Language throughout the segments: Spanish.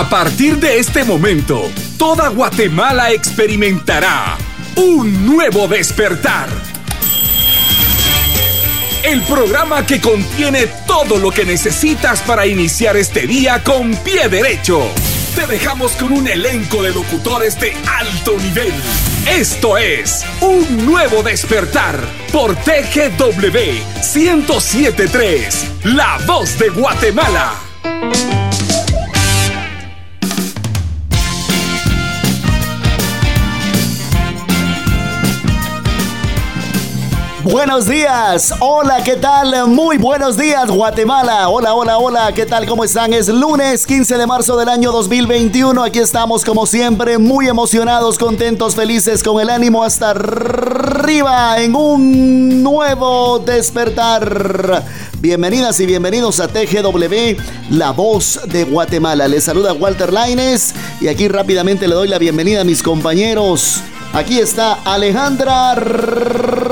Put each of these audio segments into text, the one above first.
A partir de este momento, toda Guatemala experimentará un nuevo despertar. El programa que contiene todo lo que necesitas para iniciar este día con pie derecho. Te dejamos con un elenco de locutores de alto nivel. Esto es Un Nuevo Despertar por TGW 1073, La Voz de Guatemala. Buenos días, hola, ¿qué tal? Muy buenos días, Guatemala. Hola, hola, hola, ¿qué tal? ¿Cómo están? Es lunes 15 de marzo del año 2021. Aquí estamos, como siempre, muy emocionados, contentos, felices, con el ánimo hasta arriba en un nuevo despertar. Bienvenidas y bienvenidos a TGW, la voz de Guatemala. Les saluda Walter Laines y aquí rápidamente le doy la bienvenida a mis compañeros. Aquí está Alejandra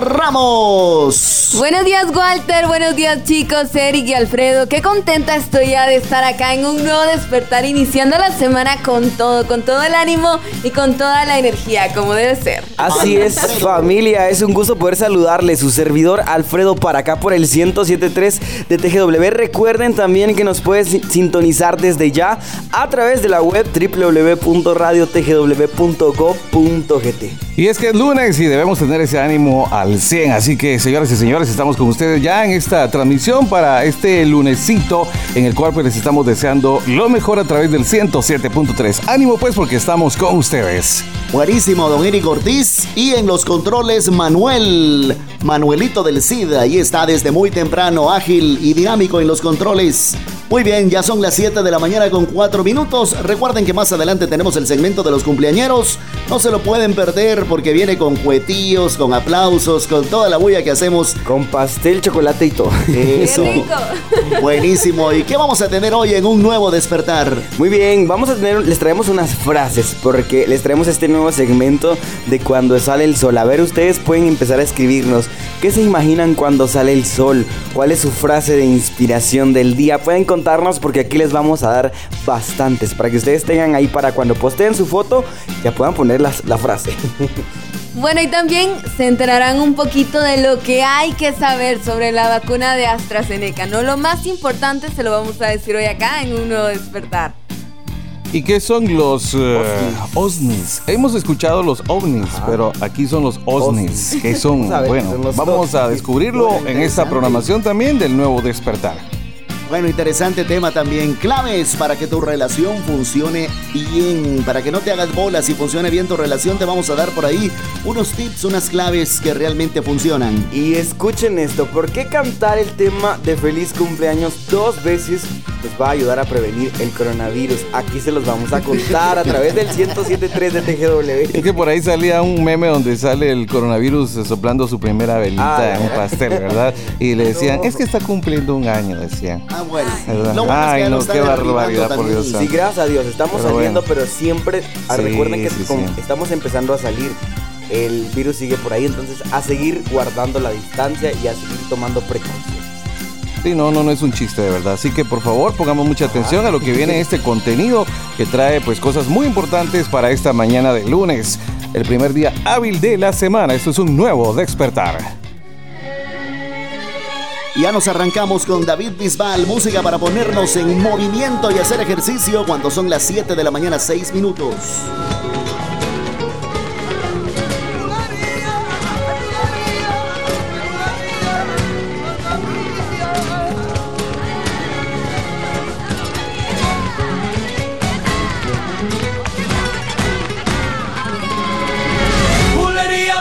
Ramos. Buenos días, Walter. Buenos días, chicos, Eric y Alfredo. Qué contenta estoy ya de estar acá en un nuevo despertar, iniciando la semana con todo, con todo el ánimo y con toda la energía, como debe ser. Así es, familia. Es un gusto poder saludarle. Su servidor Alfredo para acá por el 1073 de TGW. Recuerden también que nos puedes sintonizar desde ya a través de la web Y es que es lunes y debemos tener ese ánimo al 100. Así que, señoras y señores, estamos con ustedes ya en esta transmisión para este lunesito en el cual pues, les estamos deseando lo mejor a través del 107.3. Ánimo pues porque estamos con ustedes. Buenísimo, don Eric Ortiz. Y en los controles, Manuel. Manuelito del CID. Ahí está desde muy temprano, ágil y dinámico en los controles. Muy bien, ya son las 7 de la mañana con 4 minutos. Recuerden que más adelante tenemos el segmento de los cumpleañeros. No se lo pueden perder porque viene con cuetillos, con aplausos, con toda la bulla que hacemos. Con pastel, chocolate y todo. Eso. Buenísimo. ¿Y qué vamos a tener hoy en un nuevo despertar? Muy bien, vamos a tener, les traemos unas frases porque les traemos este nuevo segmento de cuando sale el sol. A ver, ustedes pueden empezar a escribirnos. ¿Qué se imaginan cuando sale el sol? ¿Cuál es su frase de inspiración del día? Pueden contarnos porque aquí les vamos a dar bastantes para que ustedes tengan ahí para cuando posteen su foto ya puedan poner la, la frase. Bueno, y también se enterarán un poquito de lo que hay que saber sobre la vacuna de AstraZeneca. No lo más importante se lo vamos a decir hoy acá en un nuevo despertar. ¿Y qué son los uh, OSNIs? Hemos escuchado los ovnis, pero aquí son los OSNIs, que son, bueno, vamos a descubrirlo en esta programación también del nuevo despertar. Bueno, interesante tema también. Claves para que tu relación funcione bien. Para que no te hagas bolas y funcione bien tu relación, te vamos a dar por ahí unos tips, unas claves que realmente funcionan. Y escuchen esto, ¿por qué cantar el tema de feliz cumpleaños dos veces nos va a ayudar a prevenir el coronavirus? Aquí se los vamos a contar a través del 1073 de TGW. Es que por ahí salía un meme donde sale el coronavirus soplando su primera velita en un pastel, ¿verdad? Y le decían, es que está cumpliendo un año, decían. Ah, bueno. Bueno Ay, es que no, qué barbaridad, por Dios. Sí, gracias a Dios, estamos pero saliendo, bueno. pero siempre, ah, sí, recuerden que sí, estamos empezando a salir. El virus sigue por ahí, entonces a seguir guardando la distancia y a seguir tomando precauciones. Sí, no, no, no es un chiste de verdad. Así que por favor pongamos mucha atención a lo que viene este contenido que trae pues cosas muy importantes para esta mañana de lunes, el primer día hábil de la semana. Esto es un nuevo despertar. Ya nos arrancamos con David Bisbal, música para ponernos en movimiento y hacer ejercicio cuando son las 7 de la mañana, 6 minutos. Bulería,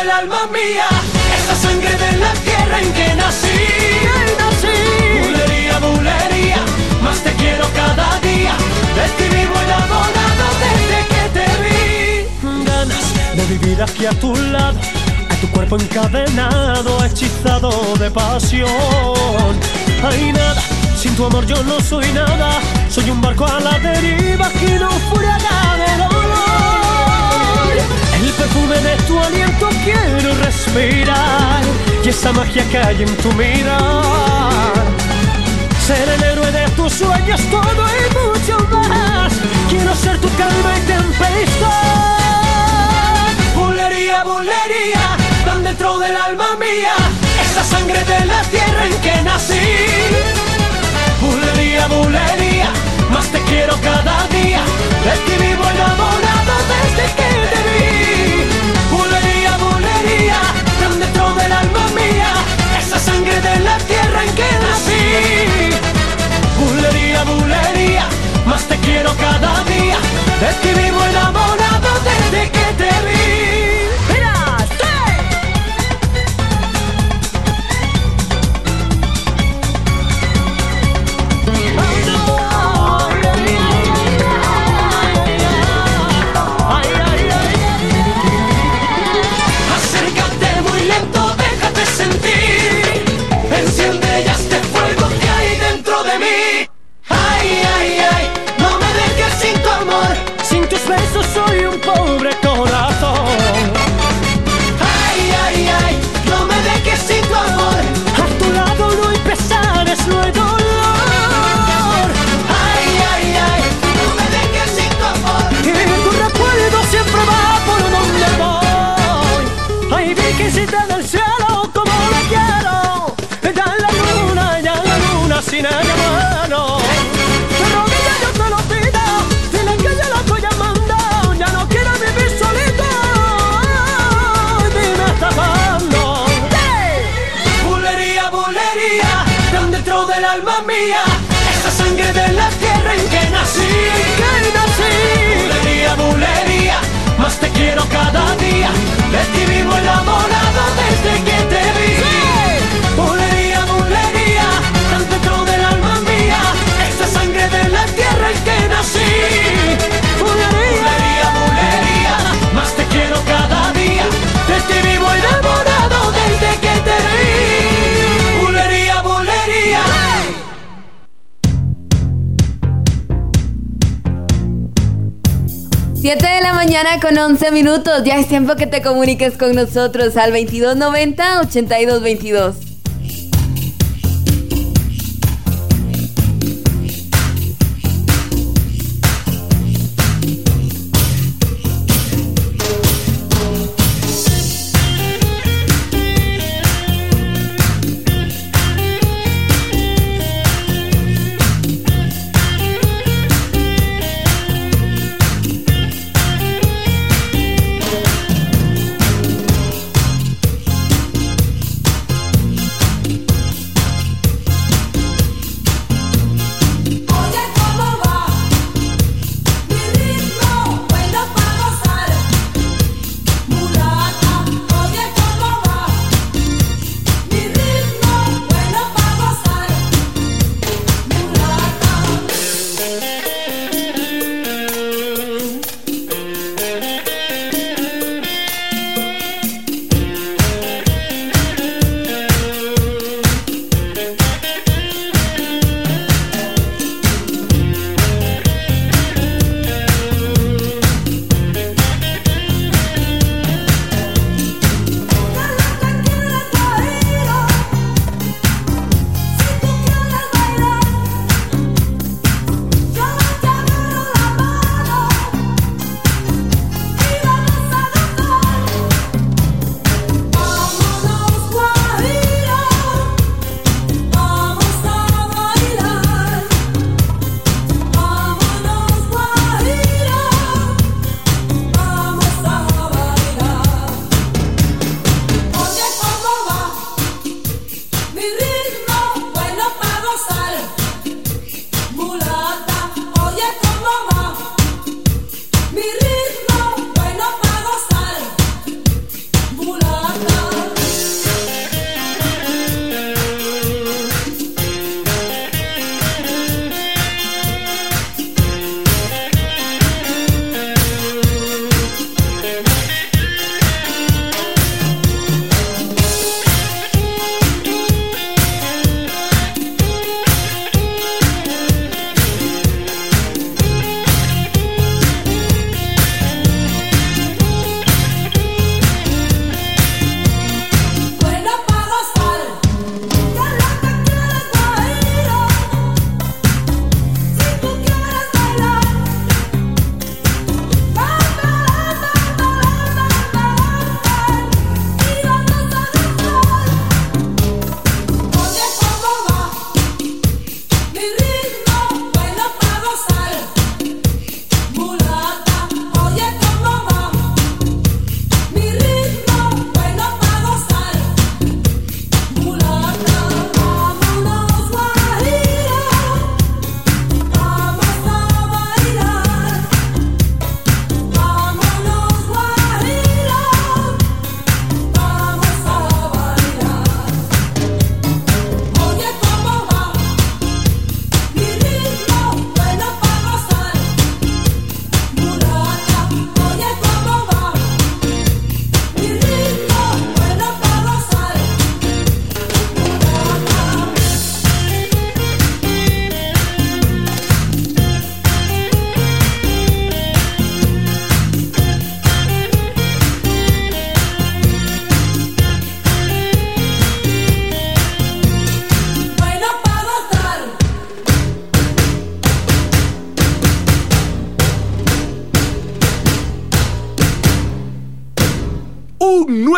Del alma mía, esa sangre de la tierra en que nací. nací. Bulería, bulería, más te quiero cada día, de ti vivo enamorado desde que te vi. Ganas de vivir aquí a tu lado tu cuerpo encadenado, hechizado de pasión. Hay nada, sin tu amor yo no soy nada. Soy un barco a la deriva que no fuera de dolor. Perfume de tu aliento quiero respirar y esa magia que hay en tu mirar. Ser el héroe de tus sueños, todo y mucho más. Quiero ser tu calma y tempestad. Bulería, bulería dentro del alma mía, esa sangre de la tierra en que nací. Bulería, bulería, más te quiero cada día, de ti vivo enamorado desde que te vi. Bulería, bulería, tan dentro del alma mía, esa sangre de la tierra en que nací. Bulería, bulería, más te quiero cada día, de ti vivo enamorado desde que te vi. Con 11 minutos. Ya es tiempo que te comuniques con nosotros al 2290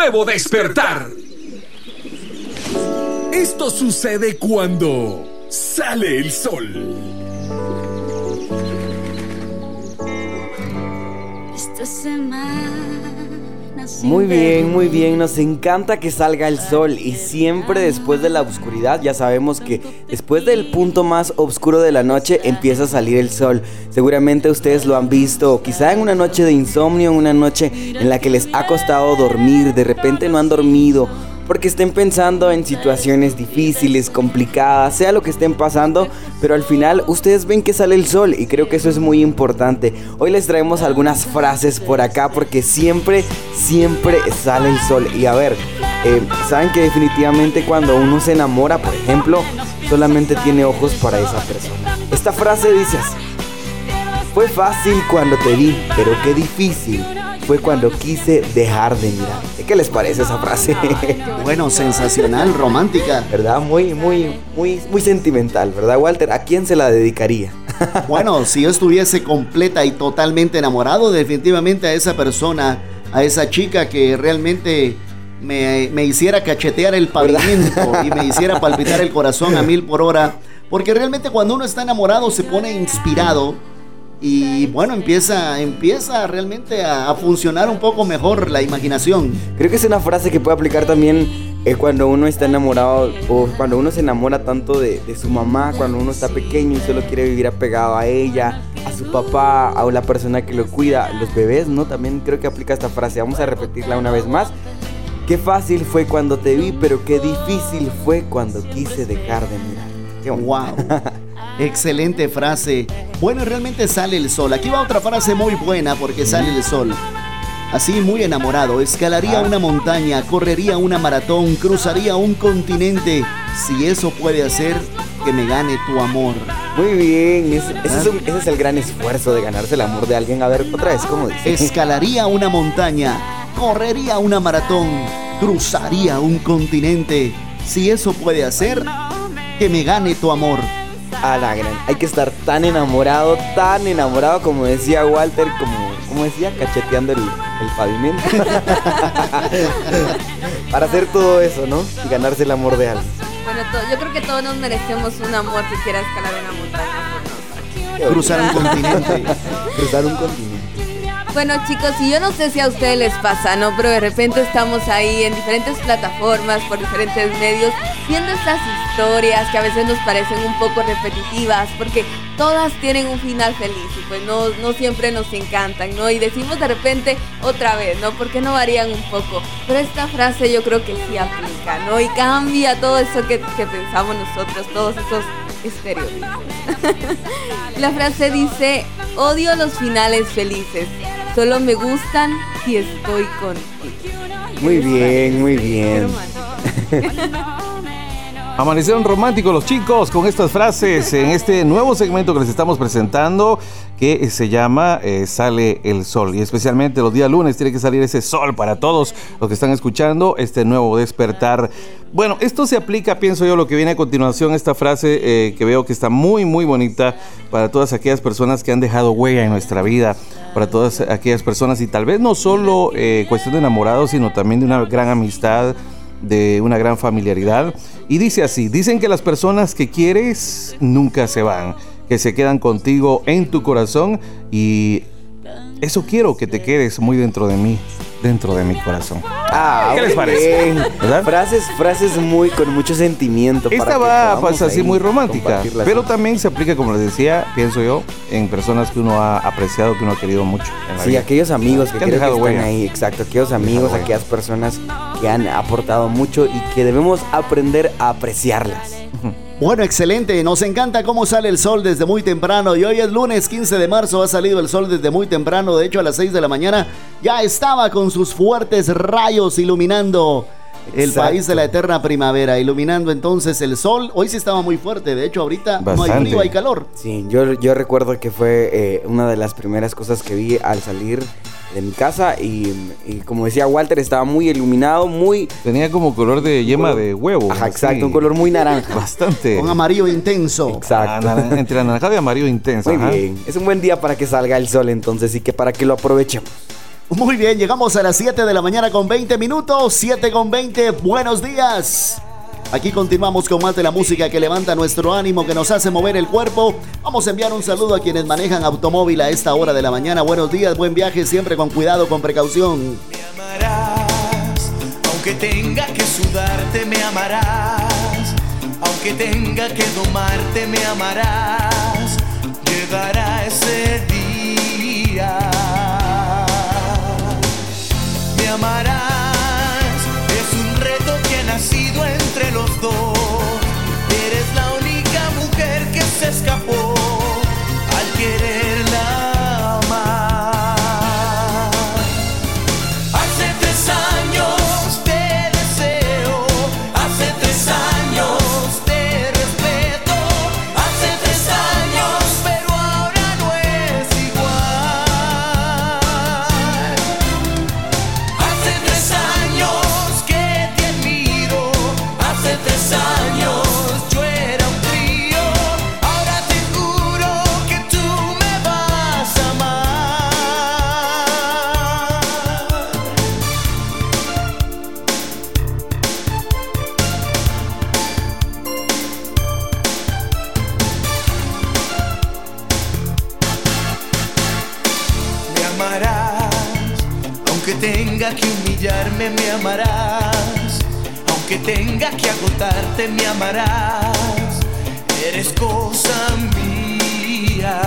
nuevo despertar. Esto sucede cuando sale el sol. Muy bien, muy bien. Nos encanta que salga el sol y siempre después de la oscuridad ya sabemos que después del punto más oscuro de la noche empieza a salir el sol. Seguramente ustedes lo han visto, quizá en una noche de insomnio, en una noche en la que les ha costado dormir, de repente no han dormido porque estén pensando en situaciones difíciles, complicadas, sea lo que estén pasando, pero al final ustedes ven que sale el sol y creo que eso es muy importante. Hoy les traemos algunas frases por acá porque siempre, siempre sale el sol. Y a ver, eh, saben que definitivamente cuando uno se enamora, por ejemplo, solamente tiene ojos para esa persona. Esta frase dice así. Fue fácil cuando te vi, pero qué difícil fue cuando quise dejar de mirar. ¿Qué les parece esa frase? Bueno, sensacional, romántica. ¿Verdad? Muy, muy, muy, muy sentimental, ¿verdad, Walter? ¿A quién se la dedicaría? Bueno, si yo estuviese completa y totalmente enamorado, definitivamente a esa persona, a esa chica que realmente me, me hiciera cachetear el pavimento y me hiciera palpitar el corazón a mil por hora. Porque realmente cuando uno está enamorado se pone inspirado y bueno, empieza, empieza realmente a, funcionar un poco mejor la imaginación. Creo que es una frase que puede aplicar también eh, cuando uno está enamorado o cuando uno se enamora tanto de, su mamá, cuando uno está pequeño y solo quiere vivir apegado a ella, a su papá, a la persona que lo cuida, los bebés, ¿no? También creo que aplica esta frase. Vamos a repetirla una vez más. Qué fácil fue cuando te vi, pero qué difícil fue cuando quise dejar de mirar. Qué wow. Excelente frase. Bueno, realmente sale el sol. Aquí va otra frase muy buena porque sale el sol. Así muy enamorado, escalaría una montaña, correría una maratón, cruzaría un continente. Si eso puede hacer que me gane tu amor. Muy bien, ese, es, el gran esfuerzo de ganarse el amor de alguien. A ver, otra vez, ¿cómo dice? Escalaría una montaña, correría una maratón, cruzaría un continente. Si eso puede hacer que me gane tu amor a la gran. Hay que estar tan enamorado, tan enamorado, como decía Walter, como, como decía, cacheteando el, el pavimento. Para hacer todo eso, ¿no? Y ganarse el amor de alguien. Bueno, yo creo que todos nos merecemos un amor que quiera escalar una montaña Cruzar un continente. Cruzar un continente. Bueno chicos, y yo no sé si a ustedes les pasa, ¿no? Pero de repente estamos ahí en diferentes plataformas, por diferentes medios, viendo estas historias que a veces nos parecen un poco repetitivas, porque todas tienen un final feliz y pues no, no siempre nos encantan, ¿no? Y decimos de repente otra vez, ¿no? Porque no varían un poco? Pero esta frase yo creo que sí aplica, ¿no? Y cambia todo eso que, que pensamos nosotros, todos esos La frase dice, odio los finales felices Solo me gustan si estoy contigo. Muy bien, muy bien. Amanecieron románticos los chicos con estas frases en este nuevo segmento que les estamos presentando que se llama eh, Sale el Sol. Y especialmente los días lunes tiene que salir ese sol para todos los que están escuchando este nuevo despertar. Bueno, esto se aplica, pienso yo, lo que viene a continuación, esta frase eh, que veo que está muy, muy bonita para todas aquellas personas que han dejado huella en nuestra vida, para todas aquellas personas y tal vez no solo eh, cuestión de enamorados, sino también de una gran amistad de una gran familiaridad. Y dice así, dicen que las personas que quieres nunca se van, que se quedan contigo en tu corazón y eso quiero que te quedes muy dentro de mí. dentro de mi corazón. Ah, ¿Qué les parece? ¿Verdad? Frases, frases muy con mucho sentimiento. para Esta que va pues, así muy romántica, pero también se aplica, como les decía, pienso yo, en personas que uno ha apreciado, que uno ha querido mucho. en la Sí, vida. aquellos amigos que, Que han creo que dejado están huella. ahí, exacto, aquellos amigos, huella. aquellas personas que han aportado mucho y que debemos aprender a apreciarlas. Bueno, excelente. Nos encanta cómo sale el sol desde muy temprano. Y hoy es lunes 15 de marzo. Ha salido el sol desde muy temprano. De hecho, a las 6 de la mañana ya estaba con sus fuertes rayos iluminando el Exacto. país de la eterna primavera. Iluminando entonces el sol. Hoy sí estaba muy fuerte. De hecho, ahorita no hay frío, hay calor. Sí, yo, yo recuerdo que fue eh, una de las primeras cosas que vi al salir de mi casa y, y como decía Walter, estaba muy iluminado, muy... Tenía como color de yema de huevo. Ajá, exacto, un color muy naranja. Bastante. Con amarillo intenso. Exacto. Ana- entre anaranjado y amarillo intenso. Muy ajá. bien, es un buen día para que salga el sol entonces y que para que lo aprovechemos. Muy bien, llegamos a las 7 de la mañana con 20 minutos. 7 con 20. Buenos días. Aquí continuamos con más de la música que levanta nuestro ánimo, que nos hace mover el cuerpo. Vamos a enviar un saludo a quienes manejan automóvil a esta hora de la mañana. Buenos días, buen viaje, siempre con cuidado, con precaución. Me amarás, aunque tenga que sudarte, me amarás. Aunque tenga que domarte, me amarás. Llegará ese día. Es un reto que ha nacido entre los dos. Eres la única mujer que se escapó me amarás, aunque tenga que agotarte, me amarás, eres cosa mía.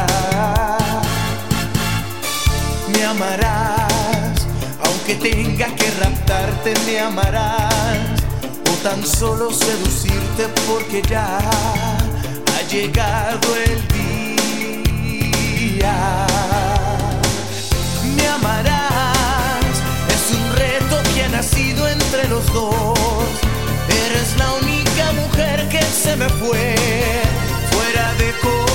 Me amarás, aunque tenga que raptarte, me amarás, o tan solo seducirte porque ya ha llegado el día. Me amarás. Es un reto que ha nacido entre los dos. Eres la única mujer que se me fue fuera de control.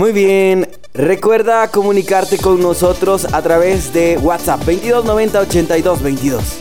Muy bien, Recuerda comunicarte con nosotros a través de WhatsApp 2290 82 22.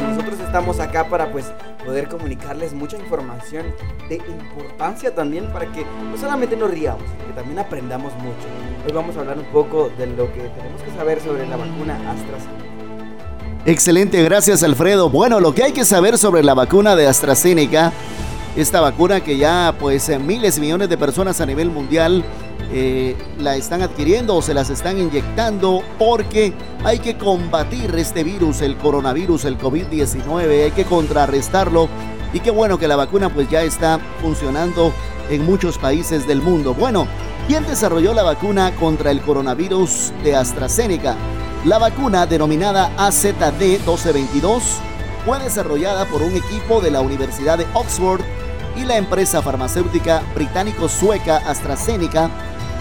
Nosotros estamos acá para pues poder comunicarles mucha información de importancia también para que no solamente nos riamos, también aprendamos mucho. Hoy vamos a hablar un poco de lo que tenemos que saber sobre la vacuna AstraZeneca. Excelente, gracias Alfredo. Bueno, lo que hay que saber sobre la vacuna de AstraZeneca, esta vacuna que ya pues miles y millones de personas a nivel mundial eh, la están adquiriendo o se las están inyectando porque hay que combatir este virus, el coronavirus, el COVID-19, hay que contrarrestarlo y qué bueno que la vacuna pues ya está funcionando en muchos países del mundo. Bueno, ¿quién desarrolló la vacuna contra el coronavirus de AstraZeneca? La vacuna denominada AZD1222 fue desarrollada por un equipo de la Universidad de Oxford y la empresa farmacéutica británico-sueca AstraZeneca.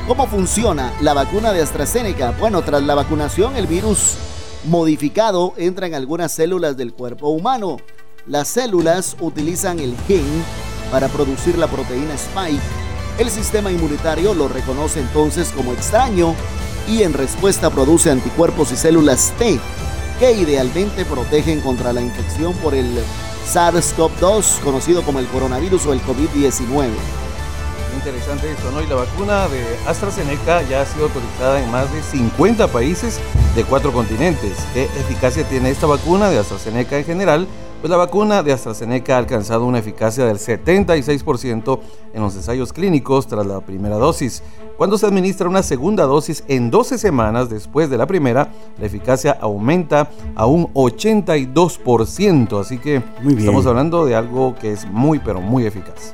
¿Cómo funciona la vacuna de AstraZeneca? Bueno, tras la vacunación el virus modificado entra en algunas células del cuerpo humano. Las células utilizan el gen para producir la proteína Spike. El sistema inmunitario lo reconoce entonces como extraño y en respuesta produce anticuerpos y células T que idealmente protegen contra la infección por el SARS-CoV-2, conocido como el coronavirus o el COVID-19. Interesante esto, ¿no? Y la vacuna de AstraZeneca ya ha sido autorizada en más de 50 países de cuatro continentes. ¿Qué eficacia tiene esta vacuna de AstraZeneca en general? Pues la vacuna de AstraZeneca ha alcanzado una eficacia del 76% en los ensayos clínicos tras la primera dosis. Cuando se administra una segunda dosis en 12 semanas después de la primera, la eficacia aumenta a un 82%. Así que estamos hablando de algo que es muy, pero muy eficaz.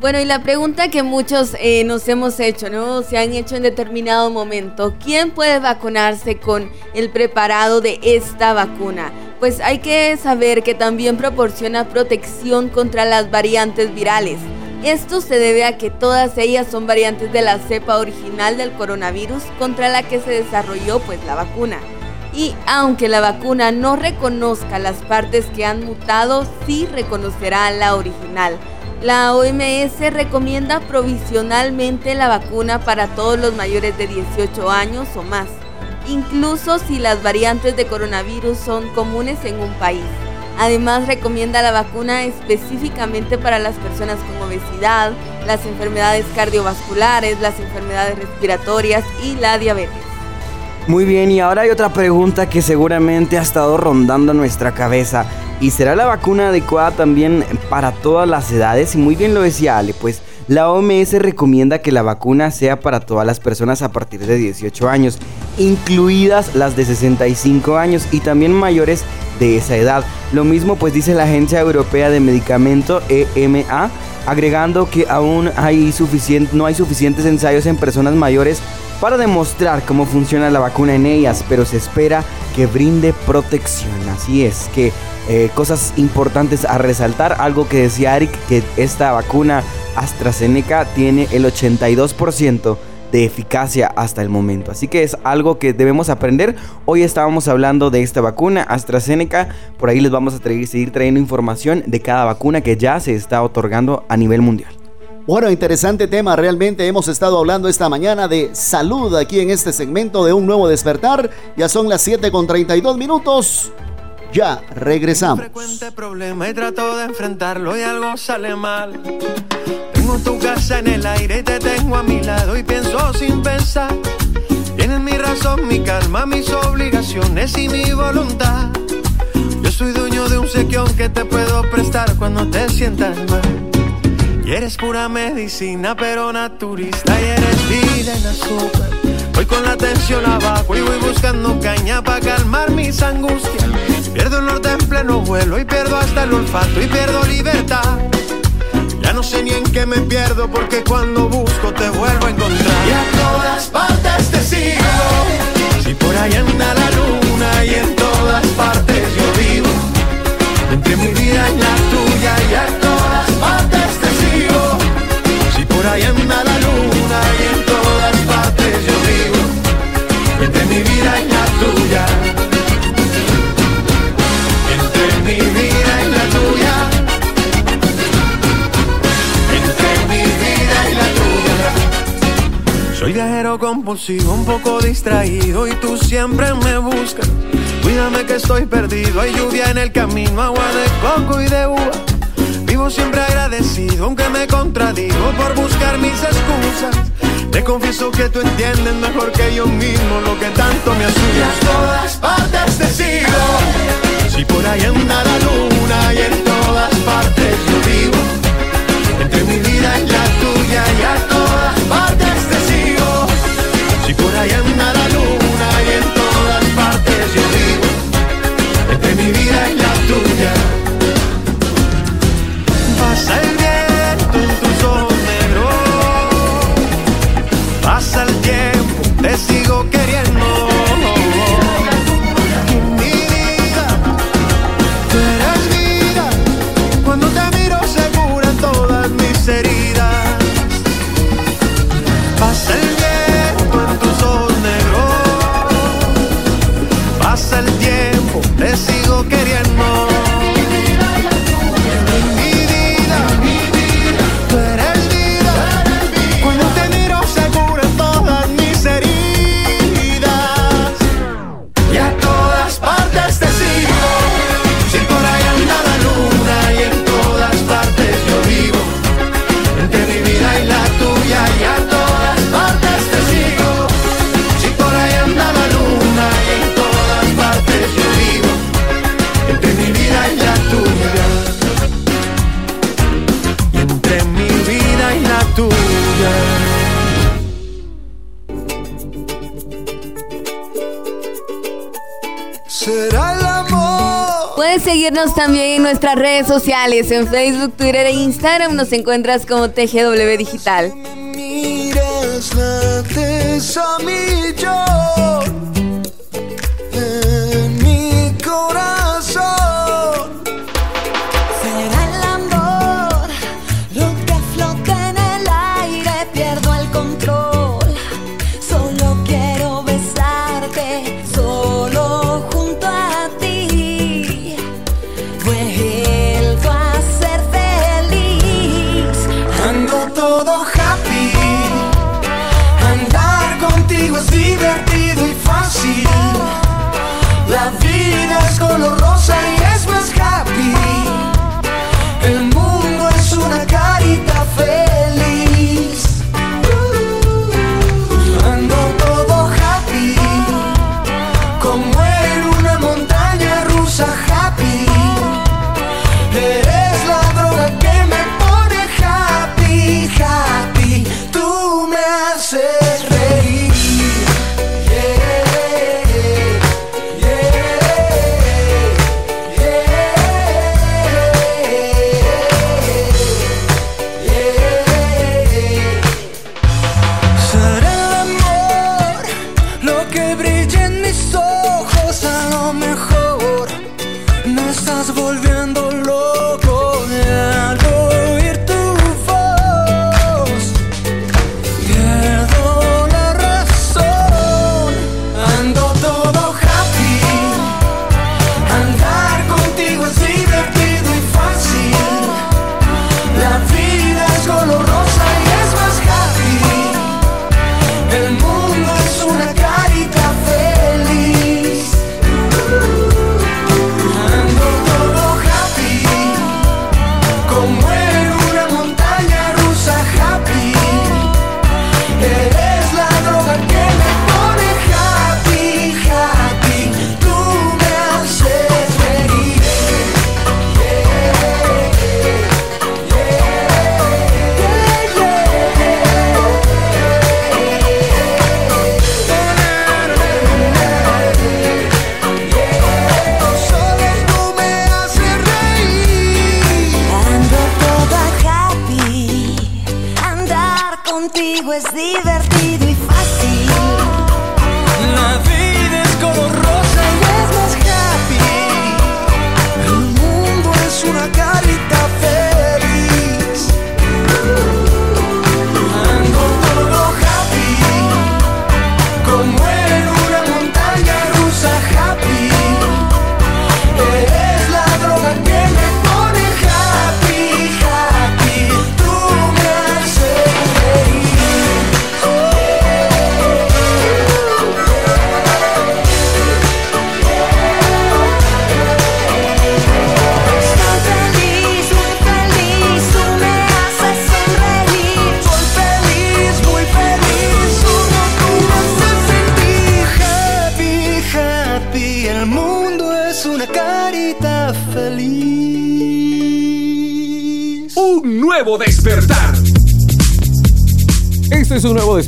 Bueno, y la pregunta que muchos eh, nos hemos hecho, ¿no? Se han hecho en determinado momento, ¿quién puede vacunarse con el preparado de esta vacuna? Pues hay que saber que también proporciona protección contra las variantes virales. Esto se debe a que todas ellas son variantes de la cepa original del coronavirus contra la que se desarrolló pues la vacuna. Y aunque la vacuna no reconozca las partes que han mutado, sí reconocerá la original. La OMS recomienda provisionalmente la vacuna para todos los mayores de 18 años o más, incluso si las variantes de coronavirus son comunes en un país. Además recomienda la vacuna específicamente para las personas con obesidad, las enfermedades cardiovasculares, las enfermedades respiratorias y la diabetes. Muy bien, y ahora hay otra pregunta que seguramente ha estado rondando nuestra cabeza. ¿Y será la vacuna adecuada también para todas las edades? Y muy bien lo decía Ale, pues la OMS recomienda que la vacuna sea para todas las personas a partir de 18 años, incluidas las de 65 años y también mayores de esa edad. Lo mismo pues dice la Agencia Europea de Medicamento EMA, agregando que aún hay no hay suficientes ensayos en personas mayores para demostrar cómo funciona la vacuna en ellas, pero se espera que brinde protección. Así es que eh, cosas importantes a resaltar. Algo que decía Eric, que esta vacuna AstraZeneca tiene el 82% de eficacia hasta el momento. Así que es algo que debemos aprender. Hoy estábamos hablando de esta vacuna AstraZeneca. Por ahí les vamos a seguir trayendo información de cada vacuna que ya se está otorgando a nivel mundial. Bueno, interesante tema. Realmente hemos estado hablando esta mañana de salud aquí en este segmento de Un Nuevo Despertar. Ya son las 7 con 32 minutos. Ya regresamos. frecuente problema y trato de enfrentarlo y algo sale mal. Tengo tu casa en el aire y te tengo a mi lado y pienso sin pensar. Tienes mi razón, mi calma, mis obligaciones y mi voluntad. Yo soy dueño de un sequión que te puedo prestar cuando te sientas mal. Y eres pura medicina, pero naturista. Y eres vida en azúcar. Voy con la tensión abajo y voy buscando caña para calmar mis angustias. Pierdo el norte en pleno vuelo y pierdo hasta el olfato y pierdo libertad. Ya no sé ni en qué me pierdo porque cuando busco te vuelvo a encontrar. Compulsivo, un poco distraído y tú siempre me buscas. Cuídame que estoy perdido, hay lluvia en el camino, agua de coco y de uva. Vivo siempre agradecido, aunque me contradigo por buscar mis excusas. Te confieso que tú entiendes mejor que yo mismo lo que tanto me asusta. Todas partes te sigo. Si por ahí anda la luna y en todas partes yo vivo. Entre mi vida y la tuya y a todas partes te sigo. Si seguirnos también en nuestras redes sociales, en Facebook, Twitter e Instagram. Nos encuentras como TGW Digital.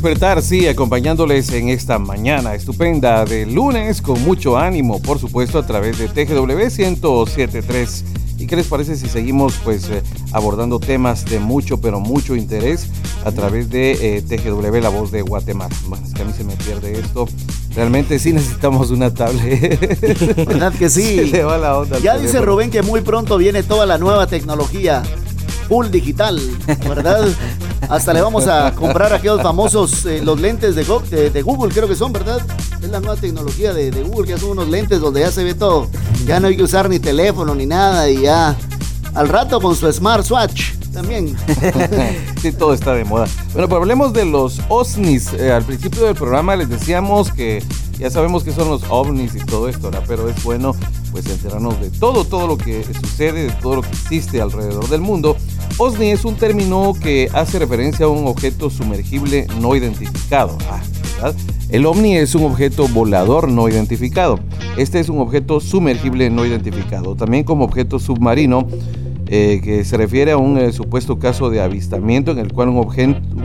Despertar, sí, acompañándoles en esta mañana estupenda de lunes con mucho ánimo, por supuesto, a través de TGW 1073. ¿Y qué les parece si seguimos pues eh, abordando temas de mucho, pero mucho interés a través de eh, TGW, la voz de Guatemala? Bueno, es que a mí se me pierde esto. Realmente sí necesitamos una tablet. ¿Verdad que sí? Se le va la onda Ya dice. Rubén que muy pronto viene toda la nueva tecnología. Full digital, ¿verdad? Hasta le vamos a comprar aquellos famosos, eh, los lentes de, Go- de- de Google, creo que son, ¿verdad? Es la nueva tecnología de, Google, que son unos lentes donde ya se ve todo. Ya no hay que usar ni teléfono ni nada y ya al rato con su smartwatch también. sí, todo está de moda. Bueno, pero hablemos de los OSNIs. Eh, al principio del programa les decíamos que ya sabemos que son los ovnis y todo esto, ¿verdad? Pero es bueno pues enterarnos de todo, todo lo que sucede, de todo lo que existe alrededor del mundo. OSNI es un término que hace referencia a un objeto sumergible no identificado. Ah, ¿verdad? El ovni es un objeto volador no identificado. Este es un objeto sumergible no identificado. También como objeto submarino eh, que se refiere a un eh, supuesto caso de avistamiento en el cual un,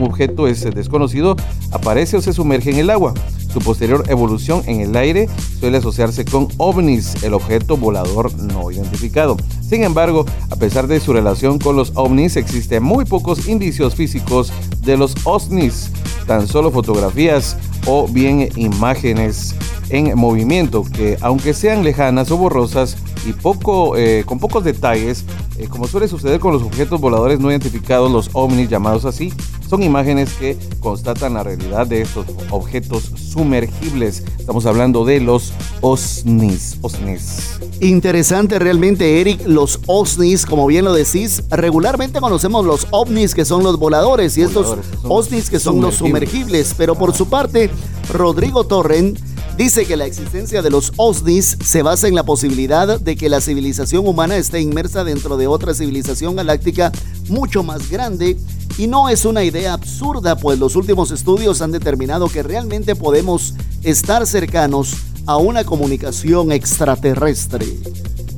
objeto es eh, desconocido aparece o se sumerge en el agua. Su posterior evolución en el aire suele asociarse con ovnis, el objeto volador no identificado. Sin embargo, a pesar de su relación con los ovnis, existen muy pocos indicios físicos de los ovnis, tan solo fotografías o bien imágenes en movimiento que aunque sean lejanas o borrosas y poco, eh, con pocos detalles, eh, como suele suceder con los objetos voladores no identificados, los ovnis llamados así, son imágenes que constatan la realidad de estos objetos sumergibles. Estamos hablando de los OSNIs. OSNIs. Interesante realmente, Eric, los OSNIs, como bien lo decís, regularmente conocemos los ovnis que son los voladores y estos Voladores, que son OSNIs que son los sumergibles. sumergibles, pero por su parte, Rodrigo Torren dice que la existencia de los OSNIs se basa en la posibilidad de que la civilización humana esté inmersa dentro de otra civilización galáctica mucho más grande y no es una idea absurda, pues los últimos estudios han determinado que realmente podemos estar cercanos a una comunicación extraterrestre.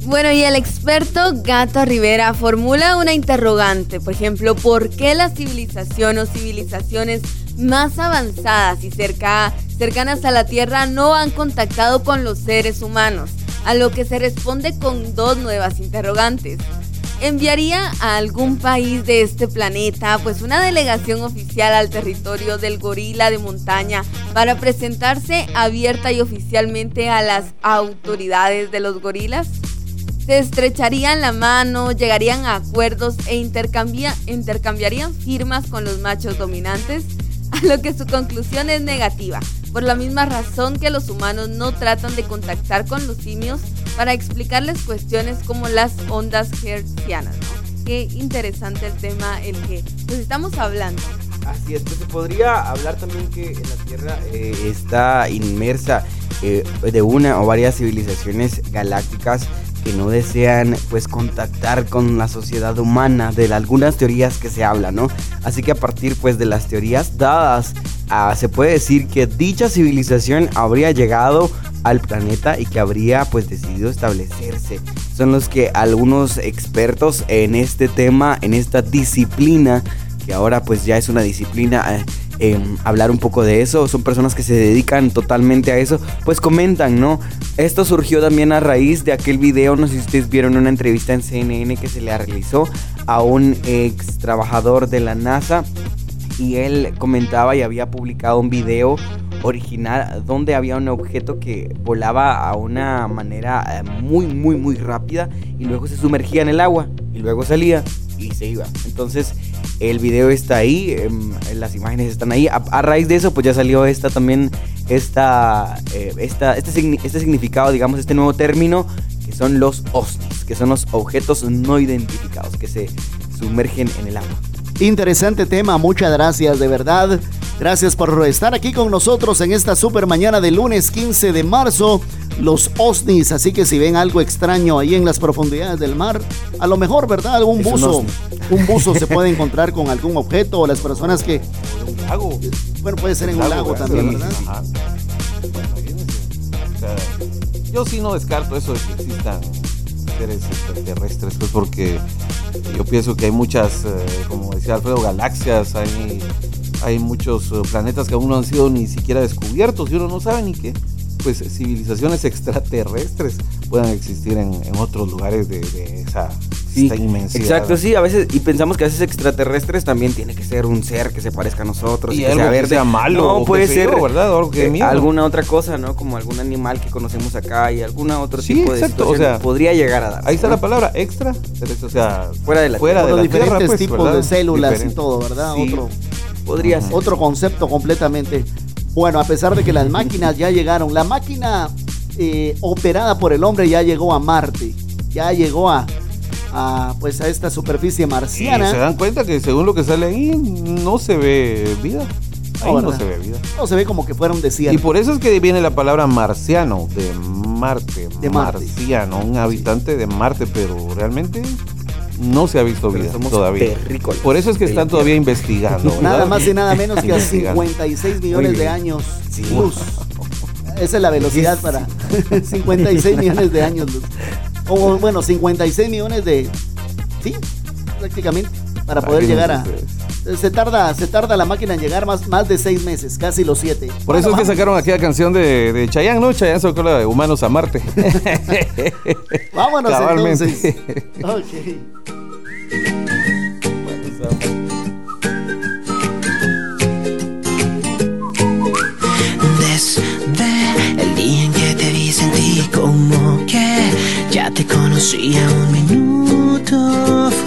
Bueno, y el experto Gato Rivera formula una interrogante, por ejemplo, ¿por qué la civilización o civilizaciones más avanzadas y cerca, cercanas a la Tierra no han contactado con los seres humanos? A lo que se responde con dos nuevas interrogantes. ¿Enviaría a algún país de este planeta pues una delegación oficial al territorio del gorila de montaña para presentarse abierta y oficialmente a las autoridades de los gorilas? Se estrecharían la mano, llegarían a acuerdos e intercambia- intercambiarían firmas con los machos dominantes, a lo que su conclusión es negativa, por la misma razón que los humanos no tratan de contactar con los simios para explicarles cuestiones como las ondas hertzianas. ¿no? Qué interesante el tema el que pues estamos hablando. Así es, pues se podría hablar también que la Tierra eh, está inmersa eh, de una o varias civilizaciones galácticas que no desean pues contactar con la sociedad humana de algunas teorías que se hablan, ¿no? Así que a partir pues de las teorías dadas, ah, se puede decir que dicha civilización habría llegado al planeta y que habría pues decidido establecerse. Son los que algunos expertos en este tema, en esta disciplina, que ahora pues ya es una disciplina eh, hablar un poco de eso, son personas que se dedican totalmente a eso, pues comentan, ¿no? Esto surgió también a raíz de aquel video, no sé si ustedes vieron una entrevista en CNN que se le realizó a un ex trabajador de la NASA y él comentaba y había publicado un video original donde había un objeto que volaba a una manera eh, muy muy muy rápida y luego se sumergía en el agua y luego salía y se iba. Entonces el video está ahí, em, las imágenes están ahí. A, raíz de eso pues ya salió esta también, esta, eh, esta, este, este significado, digamos, este nuevo término que son los OSNIs, que son los objetos no identificados que se sumergen en el agua. Interesante tema, muchas gracias de verdad. Gracias por estar aquí con nosotros en esta super mañana de lunes 15 de marzo. Los OSNIs, así que si ven algo extraño ahí en las profundidades del mar, a lo mejor, ¿verdad? Algún Es un buzo, un buzo se puede encontrar con algún objeto o las personas que, Un lago. bueno, puede ser en un lago también, Sí, ¿verdad? ajá. Bueno, imagínense. O sea, yo sí no descarto eso de que existan seres extraterrestres, pues porque yo pienso que hay muchas, eh, como decía Alfredo, galaxias, hay, hay muchos eh, planetas que aún no han sido ni siquiera descubiertos y uno no sabe ni que pues civilizaciones extraterrestres puedan existir en, en otros lugares de, de esa Sí, inmensidad. exacto, sí, a veces, y pensamos que a veces extraterrestres también tiene que ser un ser que se parezca a nosotros. Y que algo sea que verde. sea malo, No, o puede ser ¿verdad? O algo que eh, alguna otra cosa, ¿no? Como algún animal que conocemos acá y alguna otro Sí, tipo de exacto, o situación sea, podría llegar a dar. Ahí está la palabra extra, o sea, Fuera de la fuera de los la diferentes Tierra, pues, tipos ¿verdad? de células y todo, ¿verdad? Sí. Otro, Podría ser. otro concepto completamente. Bueno, a pesar de que las máquinas ya llegaron, la máquina eh, operada por el hombre ya llegó a Marte, ya llegó a, a, pues a esta superficie Y marciana. se dan cuenta que según lo que sale ahí, no se ve vida. Ahí No, se ve vida. No se ve como que fuera un Y por eso es que viene la palabra marciano, de Marte, De Marte. marciano, un habitante de Marte, pero realmente no se ha visto vida todavía. terrícolas Por eso es que de están todavía investigando. ¿verdad? Nada más y nada menos que a Investigando. 56 millones de años Sí. luz. Esa es la velocidad para 56 millones de años luz. O bueno, 56 millones de... Sí, prácticamente. Para poder llegar a... Ustedes. Se tarda, se tarda la máquina en llegar más, más de seis meses, casi los siete. Por eso es que sacaron aquella canción de, de Chayanne, ¿no? Chayanne sacó la de Humanos a Marte. Vámonos Cabalmente. entonces. Ok. Desde el día en que te vi sentí como que ya te conocía un minuto fue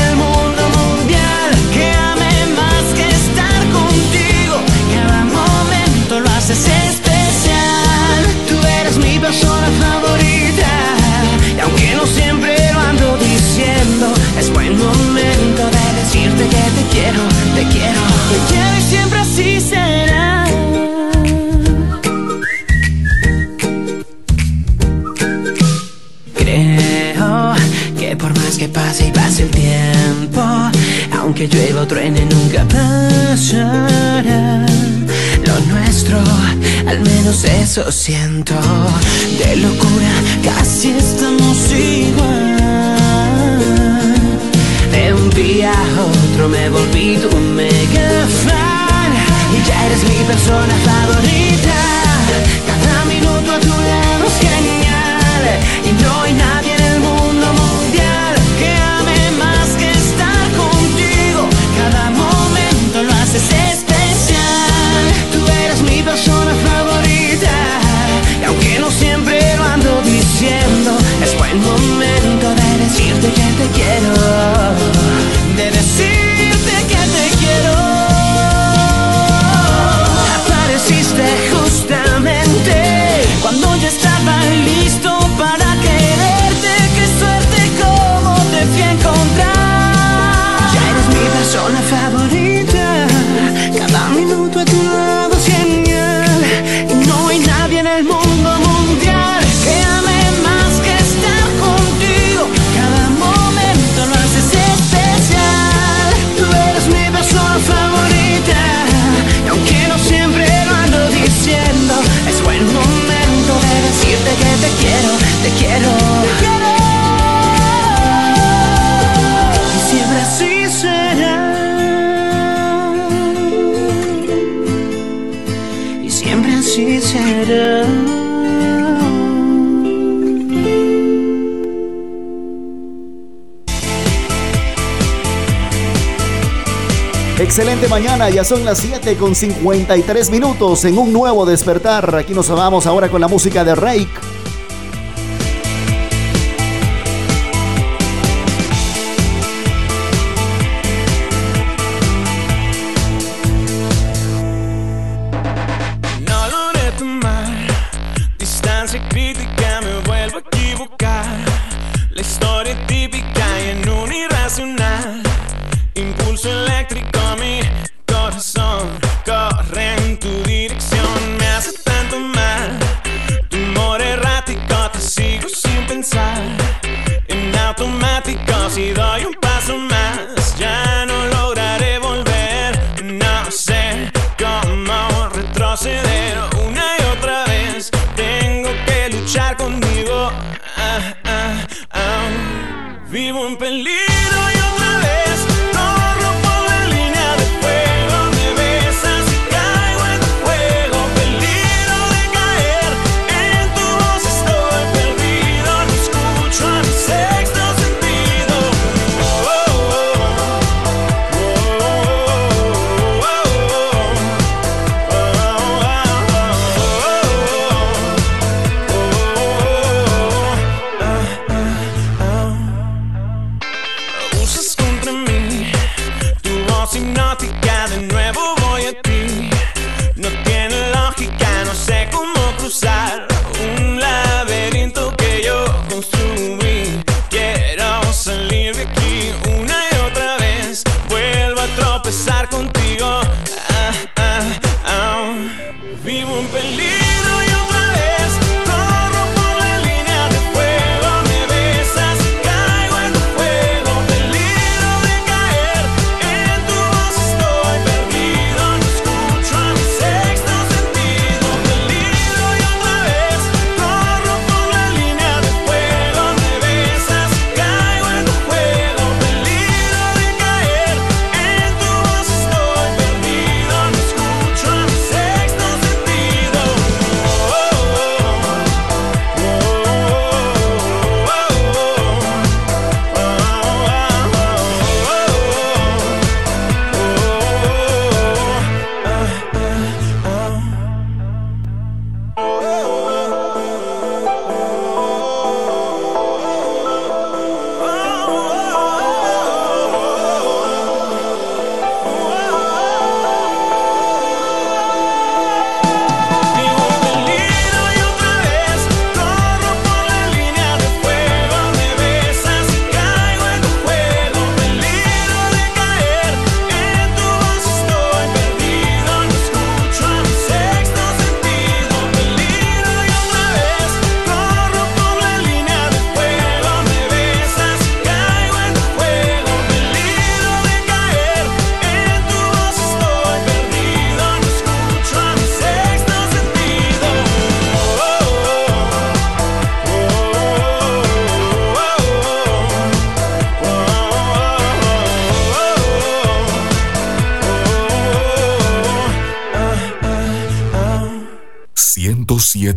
eso siento. De locura casi estamos igual. De un día a otro me volví tu mega fan y ya eres mi persona favorita. Excelente mañana, ya son las 7 con 53 minutos en un nuevo despertar. Aquí nos vamos ahora con la música de Rake.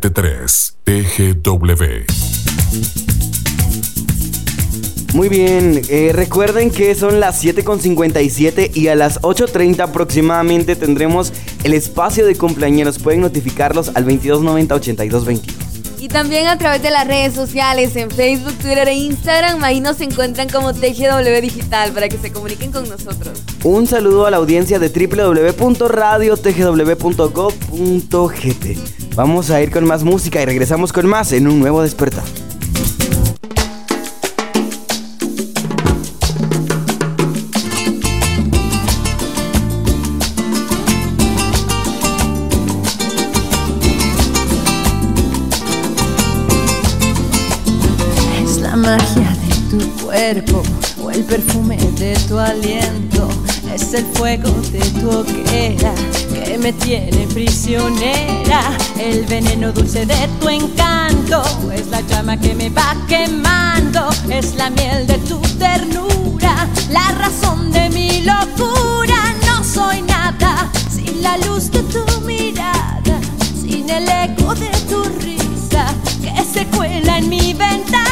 1073 TGW. Muy bien, eh, recuerden que son las 7.57 y a las 8.30 aproximadamente tendremos el espacio de cumpleaños. Pueden notificarlos al 2290-8222. Y también a través de las redes sociales, en Facebook, Twitter e Instagram, ahí nos encuentran como TGW Digital para que se comuniquen con nosotros. Un saludo a la audiencia de www.radiotgw.co.gt. Vamos a ir con más música y regresamos con más en un nuevo despertar. Es la magia tu cuerpo o el perfume de tu aliento. Es el fuego de tu hoguera que me tiene prisionera. El veneno dulce de tu encanto es la llama que me va quemando. Es la miel de tu ternura, la razón de mi locura. No soy nada sin la luz de tu mirada, sin el eco de tu risa que se cuela en mi ventana.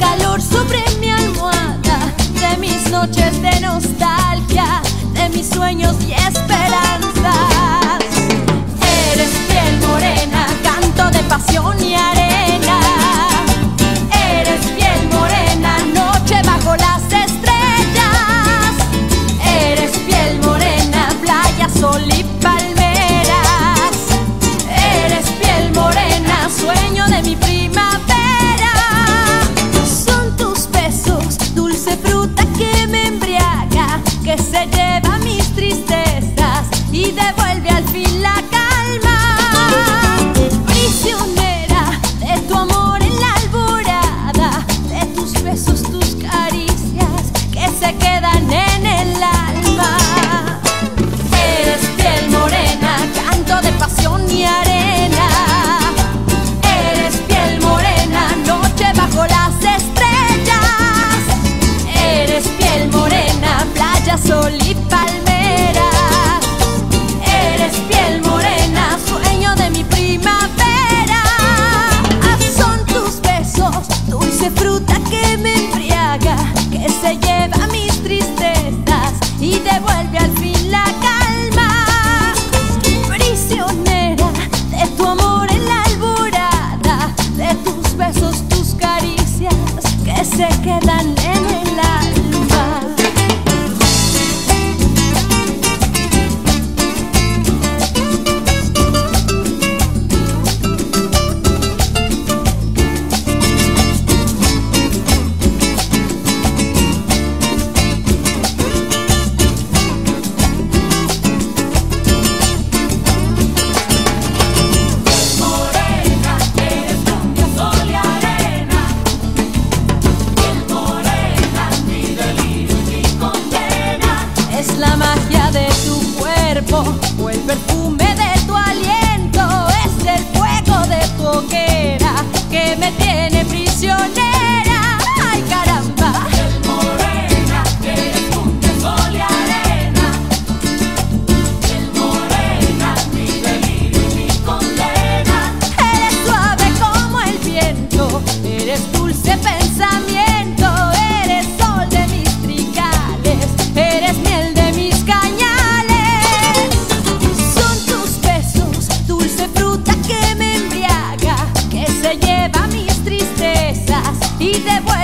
Calor sobre mi almohada, de mis noches de nostalgia, de mis sueños y esperanzas. Eres piel morena, canto de pasión y arena.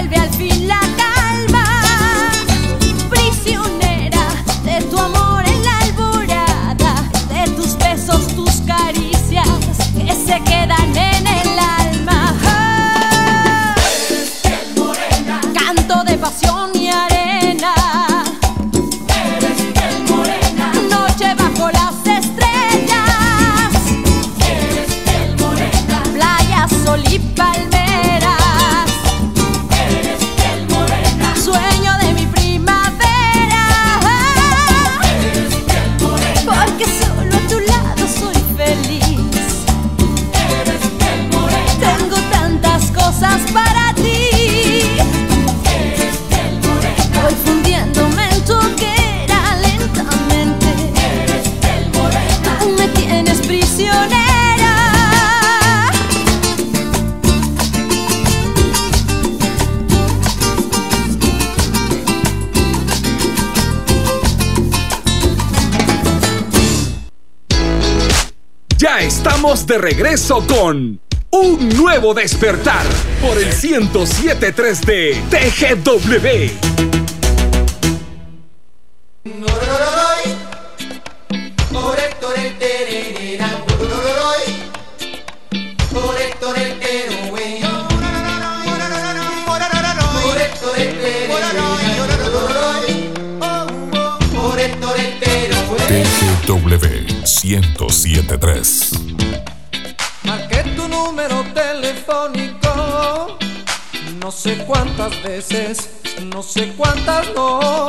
vuelve al fin la tarde. De regreso con un nuevo despertar por el 107.3 de TGW. TGW 1073. no sé cuántas no.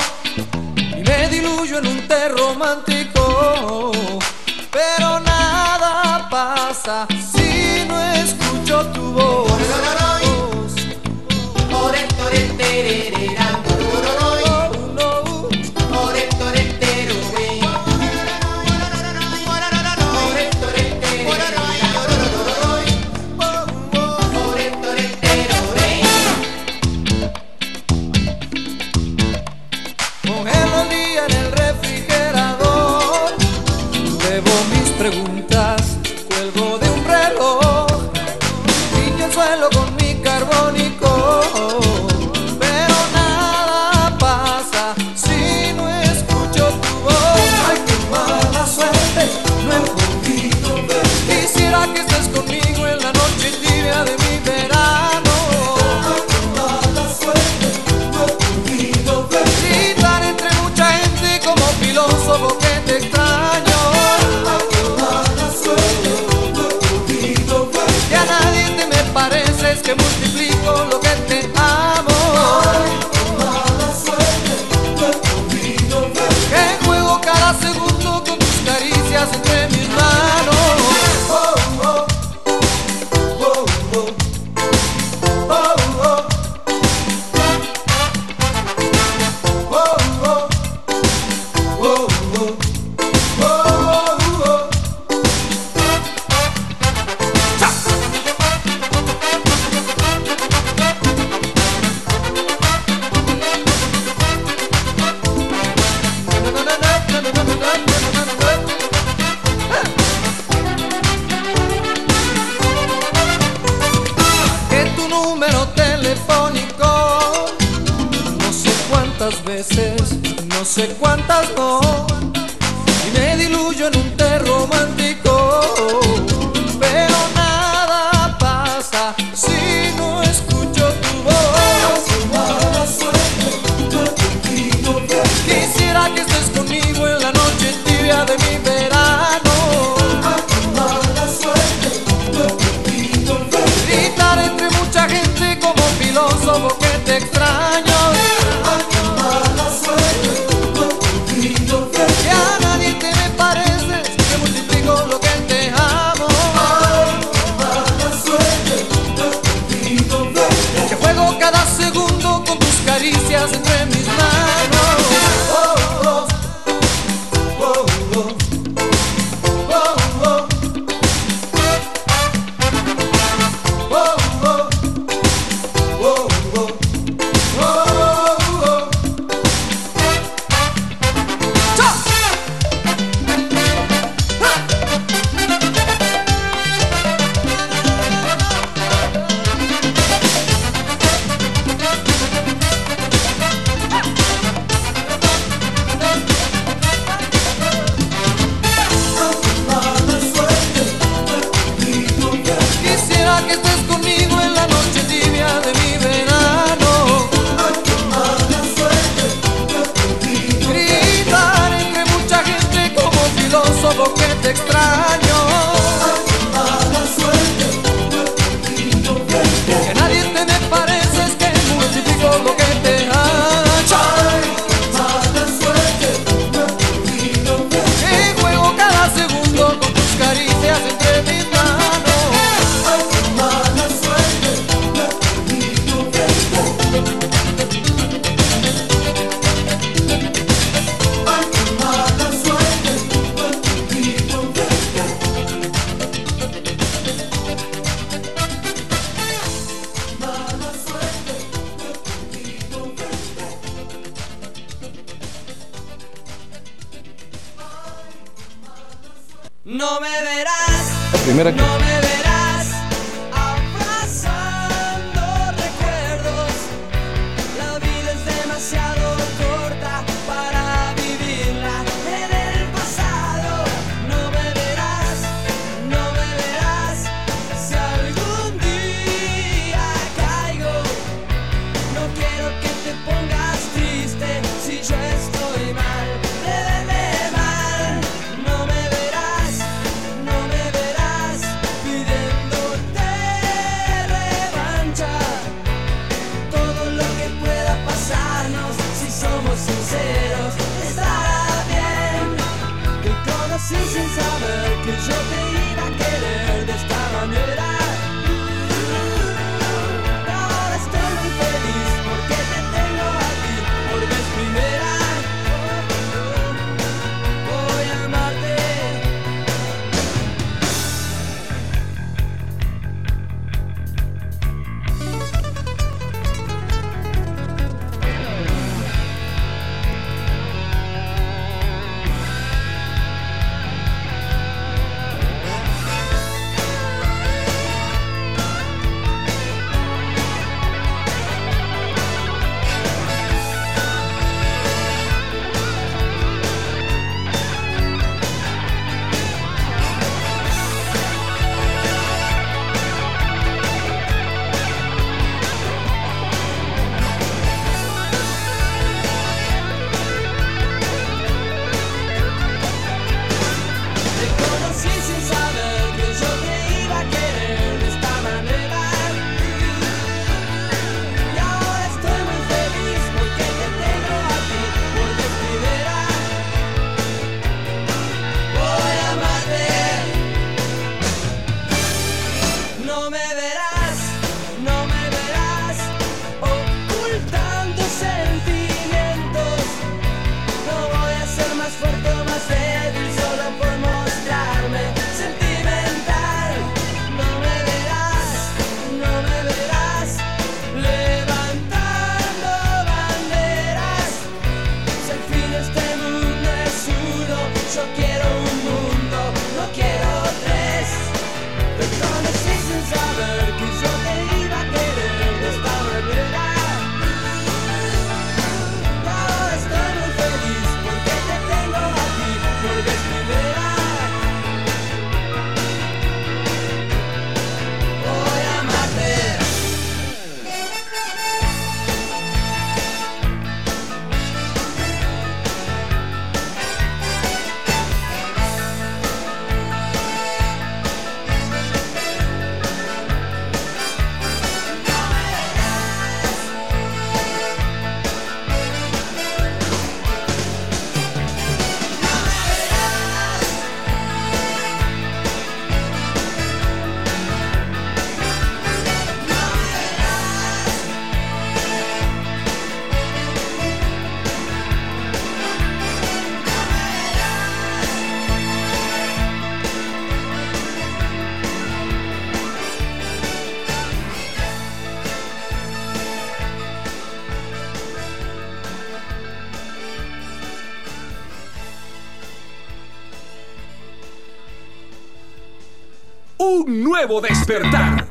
Nuevo despertar.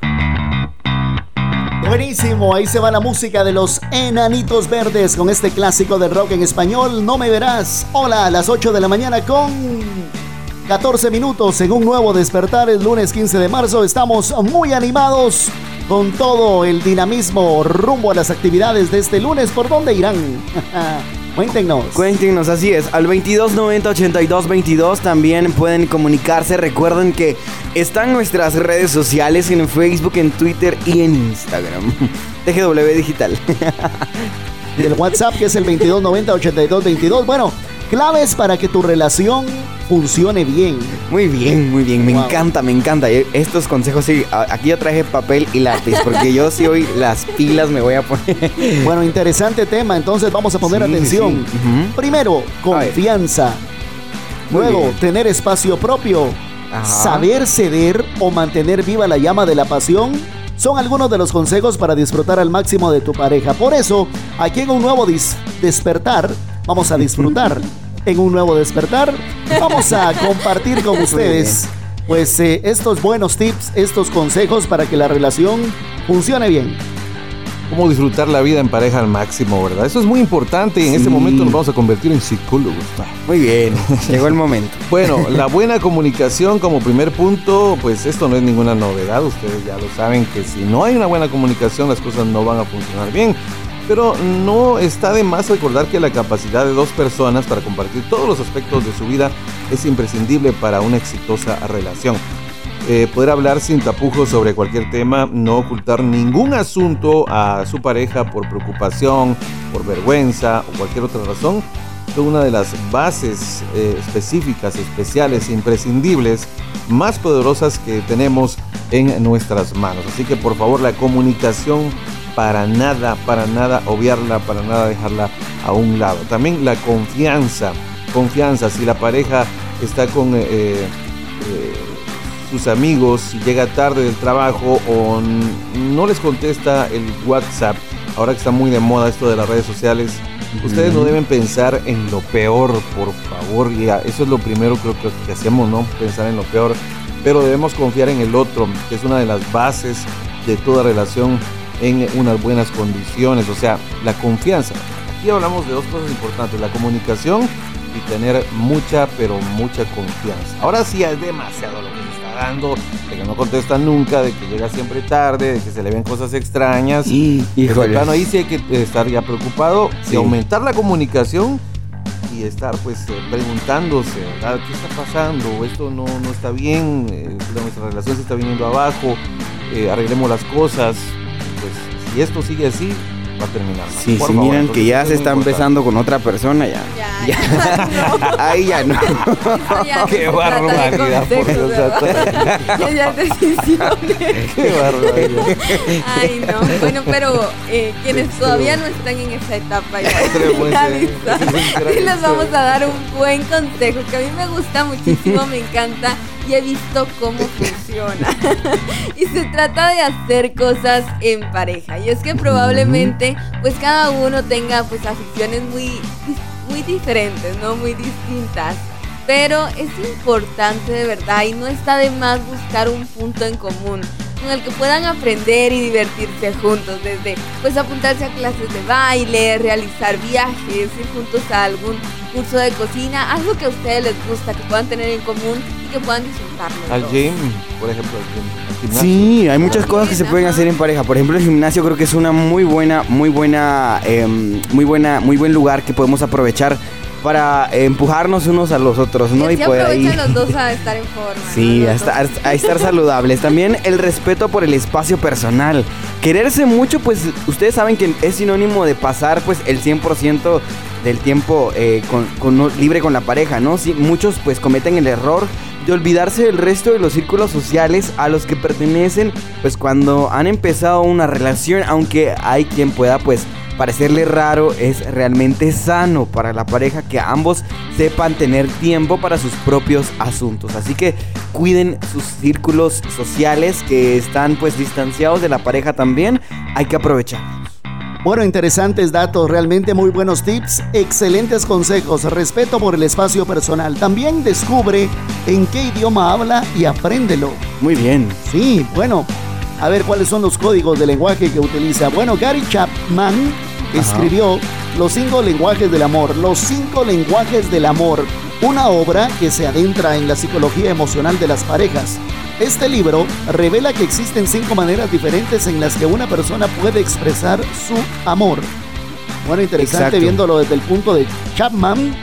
Buenísimo, ahí se va la música de los Enanitos Verdes con este clásico de rock en español, No me verás. Hola, a las 8 de la mañana con 14 minutos en un nuevo despertar el lunes 15 de marzo. Estamos muy animados con todo el dinamismo rumbo a las actividades de este lunes. ¿Por dónde irán? Cuéntenos. Cuéntenos, así es. Al 2290 82 22 también pueden comunicarse. Recuerden que están nuestras redes sociales en Facebook, en Twitter y en Instagram. TGW Digital. Y el WhatsApp que es el 2290-8222. Bueno, claves para que tu relación funcione bien. Muy bien, muy bien. Me encanta, me encanta. Eh, Estos consejos, sí. Aquí yo traje papel y lápiz porque yo sí hoy las pilas me voy a poner. Bueno, interesante tema, entonces vamos a poner Sí, atención. sí. Primero, confianza. Luego, bien. tener espacio propio. Ajá. Saber ceder o mantener viva la llama de la pasión son algunos de los consejos para disfrutar al máximo de tu pareja. Por eso, aquí en un nuevo despertar, vamos a disfrutar. En un nuevo despertar, vamos a compartir con ustedes pues eh, estos buenos tips, estos consejos para que la relación funcione bien. Cómo disfrutar la vida en pareja al máximo, ¿verdad? Eso es muy importante y en Sí. este momento nos vamos a convertir en psicólogos. Muy bien, llegó el momento. Bueno, la buena comunicación como primer punto, pues esto no es ninguna novedad, ustedes ya lo saben que si no hay una buena comunicación las cosas no van a funcionar bien. Pero no está de más recordar que la capacidad de dos personas para compartir todos los aspectos de su vida es imprescindible para una exitosa relación. Eh, poder hablar sin tapujos sobre cualquier tema, no ocultar ningún asunto a su pareja por preocupación, por vergüenza o cualquier otra razón, son una de las bases eh, específicas, especiales, imprescindibles, más poderosas que tenemos en nuestras manos. Así que por favor la comunicación para nada, para nada obviarla, para nada dejarla a un lado. También la confianza, confianza, si la pareja está con... eh, eh, sus amigos si llega tarde del trabajo o no les contesta el WhatsApp, ahora que está muy de moda esto de las redes sociales, ustedes no deben pensar en lo peor, por favor, y a- eso es lo primero creo que, que hacemos, ¿no? Pensar en lo peor, pero debemos confiar en el otro, que es una de las bases de toda relación en unas buenas condiciones, o sea, la confianza. Aquí hablamos de dos cosas importantes, la comunicación y tener mucha, pero mucha confianza. Ahora sí es demasiado lo que se está dando, de que no contesta nunca, de que llega siempre tarde, de que se le ven cosas extrañas. Y, plano ahí sí hay que estar ya preocupado Sí. aumentar la comunicación y estar pues eh, preguntándose, ¿verdad? ¿Qué está pasando? Esto no, no está bien, eh, nuestra relación se está viniendo abajo, eh, arreglemos las cosas. Si esto sigue así, va a terminar. Sí, si favor, miran que ya se es está empezando con otra persona, ya. ya. Ahí ya no. Qué barbaridad, por Dios. Ya decisiones. Qué barbaridad. Ay, no. Bueno, pero eh, quienes todavía no están en esa etapa ya, ya Sí les vamos a dar un buen consejo que a mí me gusta muchísimo, me encanta y he visto cómo funciona. y se trata de hacer cosas en pareja. Y es que probablemente pues cada uno tenga pues aficiones muy, muy diferentes, ¿no? Muy distintas. Pero es importante de verdad y no está de más buscar un punto en común con el que puedan aprender y divertirse juntos, desde pues apuntarse a clases de baile, realizar viajes, ir juntos a algún curso de cocina, algo que a ustedes les gusta, que puedan tener en común y que puedan disfrutarlo. Al todos. gym, por ejemplo, al gym, al gimnasio. Sí, hay muchas cosas que se pueden hacer en pareja. Por ejemplo, el gimnasio creo que es una muy buena, muy buena, em, muy buena, muy buen lugar que podemos aprovechar para empujarnos unos a los otros, ¿no? Y Y así poder ahí. los dos a estar en forma. Sí, ¿no? a estar, a estar saludables. También el respeto por el espacio personal. Quererse mucho, pues ustedes saben que es sinónimo de pasar pues el 100% del tiempo eh, con, con- libre con la pareja, ¿no? Sí, muchos pues cometen el error de olvidarse del resto de los círculos sociales a los que pertenecen pues cuando han empezado una relación, aunque hay quien pueda pues parecerle raro, es realmente sano para la pareja que ambos sepan tener tiempo para sus propios asuntos. Así que cuiden sus círculos sociales que están pues distanciados de la pareja también. Hay que aprovechar. Bueno, interesantes datos, realmente muy buenos tips, excelentes consejos, respeto por el espacio personal. También descubre en qué idioma habla y apréndelo. Muy bien. Sí, bueno, a ver cuáles son los códigos de lenguaje que utiliza. Bueno, Gary Chapman escribió Los cinco lenguajes del amor, los cinco lenguajes del amor, una obra que se adentra en la psicología emocional de las parejas. Este libro revela que existen cinco maneras diferentes en las que una persona puede expresar su amor. Bueno, interesante Exacto. viéndolo desde el punto de Chapman,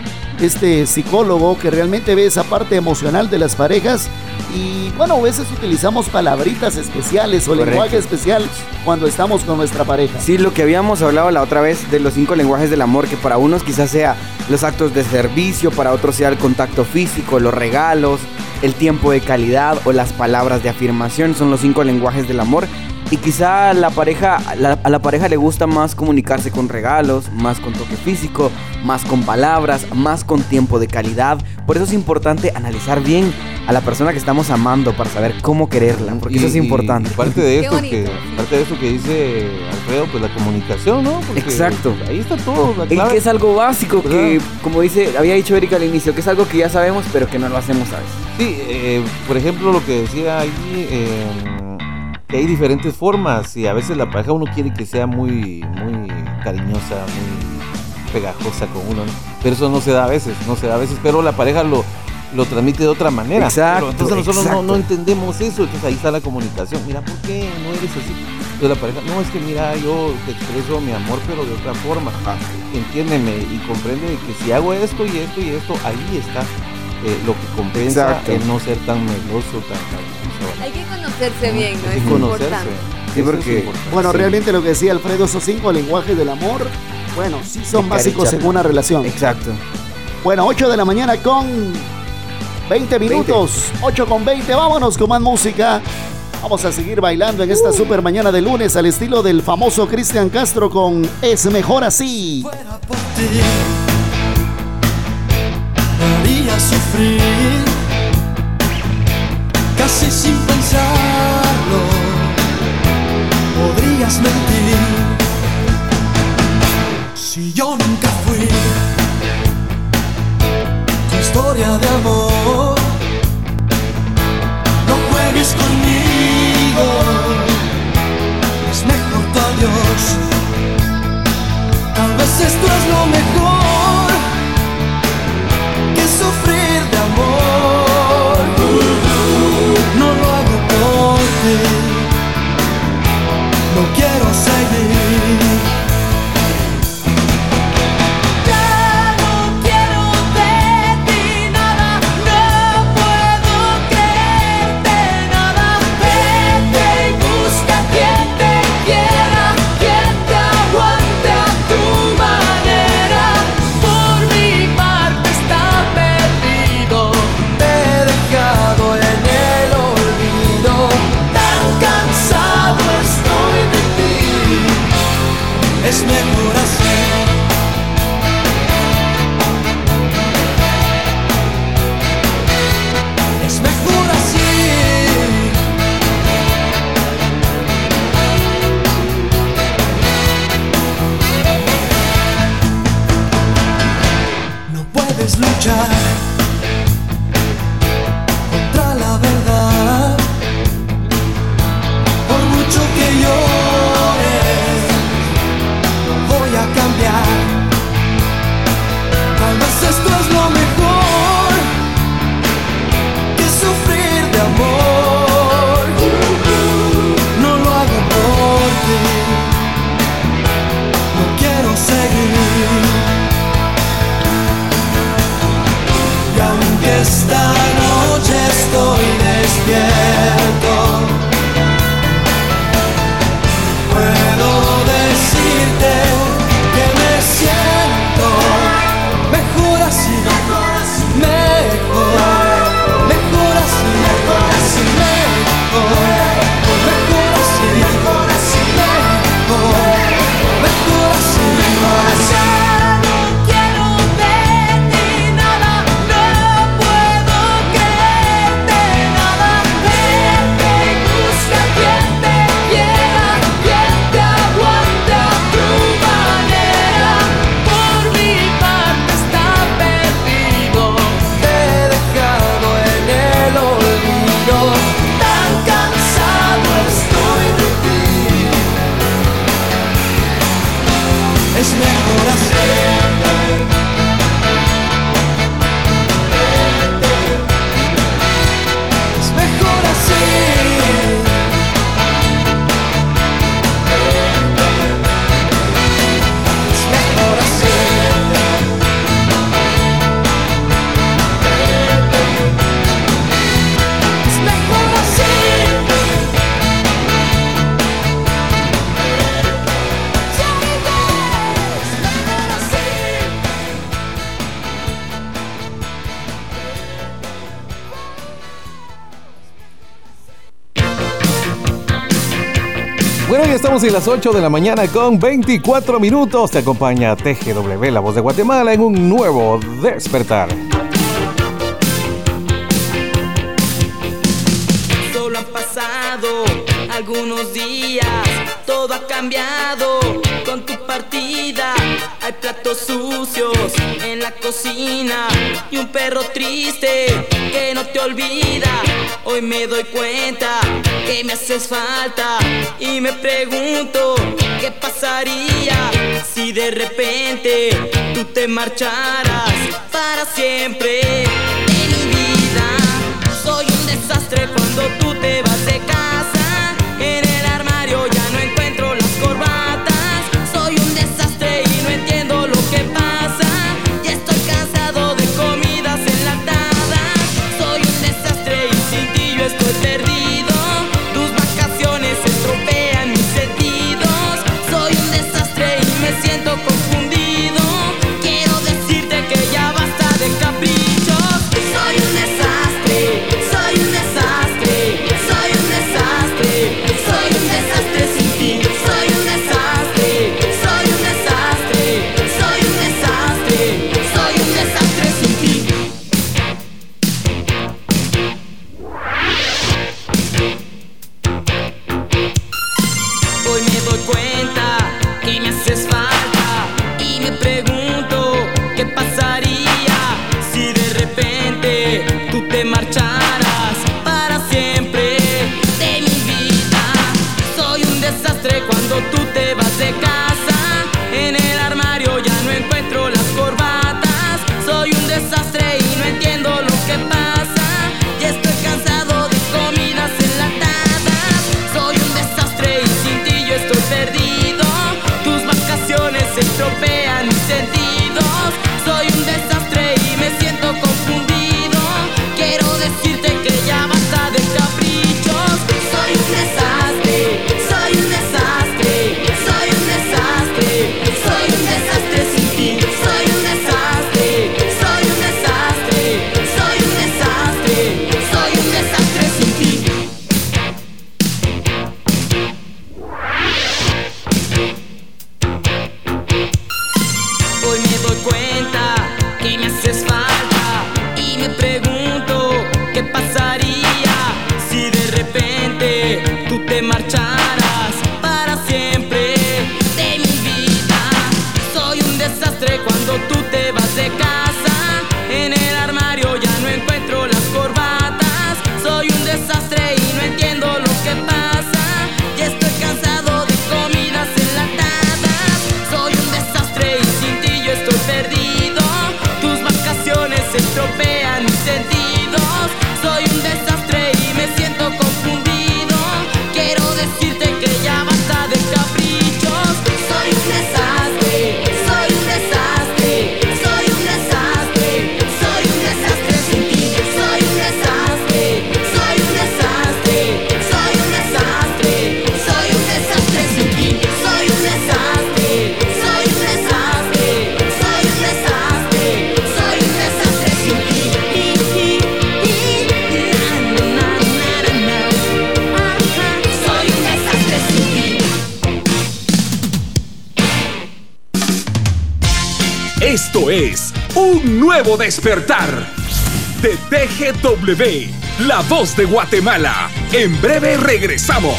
este psicólogo que realmente ve esa parte emocional de las parejas. Y bueno, a veces utilizamos palabritas especiales o Correcto. lenguaje especial cuando estamos con nuestra pareja. Sí, lo que habíamos hablado la otra vez de los cinco lenguajes del amor, que para unos quizás sea los actos de servicio, para otros sea el contacto físico, los regalos, el tiempo de calidad o las palabras de afirmación, son los cinco lenguajes del amor. Y quizá la pareja, la- a la pareja le gusta más comunicarse con regalos, más con toque físico, más con palabras, más con tiempo de calidad. Por eso es importante analizar bien a la persona que estamos amando para saber cómo quererla, porque eso es importante. y parte de esto que parte de eso que dice Alfredo, pues la comunicación, ¿no? Porque, Exacto. pues, ahí está todo. La Y clave. que es algo básico que, como dice, había dicho Erika al inicio, que es algo que ya sabemos, pero que no lo hacemos a veces. Sí, eh, por ejemplo, lo que decía ahí, eh, que hay diferentes formas y a veces la pareja uno quiere que sea muy, muy cariñosa, muy pegajosa con uno, ¿no? pero eso no se da a veces, no se da a veces, pero la pareja lo, lo transmite de otra manera. Exacto, Pero entonces nosotros no, exacto. no entendemos eso, entonces ahí está la comunicación. Mira, ¿por qué no eres así? Entonces la pareja, no, es que mira, yo te expreso mi amor, pero de otra forma. Entiéndeme y comprende que si hago esto y esto y esto, ahí está eh, lo que compensa Exacto. el no ser tan meloso, tan. Hay que conocerse bien, ¿no? Hay Es que conocerse. importante. Sí, porque, bueno, Sí. realmente lo que decía Alfredo, esos cinco lenguajes del amor, bueno, sí son básicos en una relación. Exacto. Bueno, 8 de la mañana con 20 minutos. 8 con 20, vámonos con más música. Vamos a seguir bailando en esta Uh. super mañana de lunes al estilo del famoso Cristian Castro con Es mejor así. me haría sufrir, casi sin pensarlo, podrías mentir. Si yo nunca fui tu historia de amor, no juegues conmigo, es mejor tu adiós. Tal vez esto es lo mejor no quiero seguir. Aunque Estamos en las 8 de la mañana con 24 minutos. Te acompaña TGW, la voz de Guatemala, en un nuevo despertar. Solo han pasado algunos días, todo ha cambiado con tu partida. Hay platos sucios en la cocina y un perro triste que no te olvida. Hoy me doy cuenta que me haces falta y me pregunto qué pasaría si de repente tú te marcharas para siempre. En mi vida soy un desastre cuando tú te vas de casa. satisfied. despertar de TGW, la voz de Guatemala. En breve regresamos.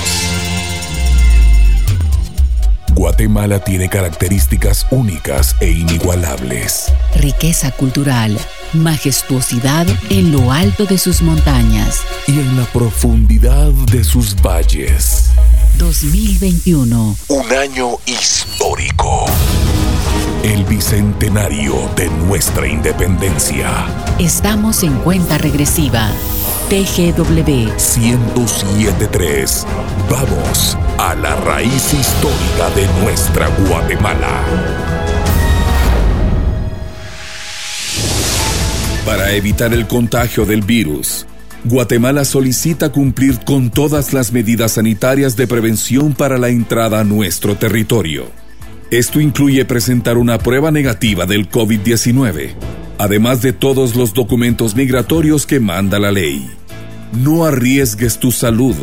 Guatemala tiene características únicas e inigualables. Riqueza cultural, majestuosidad en lo alto de sus montañas y en la profundidad de sus valles. 2021. Un año histórico el bicentenario de nuestra independencia. Estamos en cuenta regresiva. TGW 1073. Vamos a la raíz histórica de nuestra Guatemala. Para evitar el contagio del virus, Guatemala solicita cumplir con todas las medidas sanitarias de prevención para la entrada a nuestro territorio. Esto incluye presentar una prueba negativa del COVID-19, además de todos los documentos migratorios que manda la ley. No arriesgues tu salud.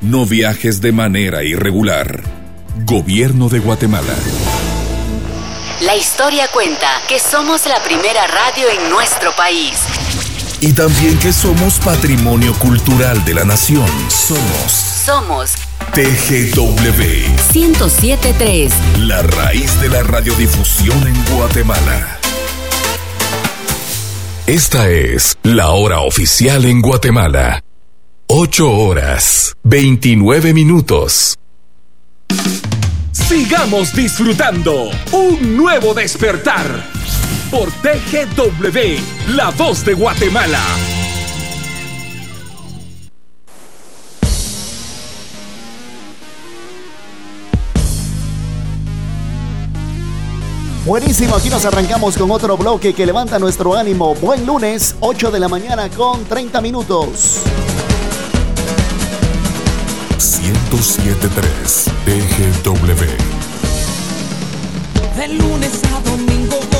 No viajes de manera irregular. Gobierno de Guatemala. La historia cuenta que somos la primera radio en nuestro país. Y también que somos patrimonio cultural de la nación. Somos. Somos TGW 1073. La raíz de la radiodifusión en Guatemala. Esta es la hora oficial en Guatemala. 8 horas, 29 minutos. Sigamos disfrutando un nuevo despertar por TGW, la voz de Guatemala. Buenísimo, aquí nos arrancamos con otro bloque que levanta nuestro ánimo. Buen lunes, 8 de la mañana con 30 minutos. 107.3 TGW. De lunes a domingo.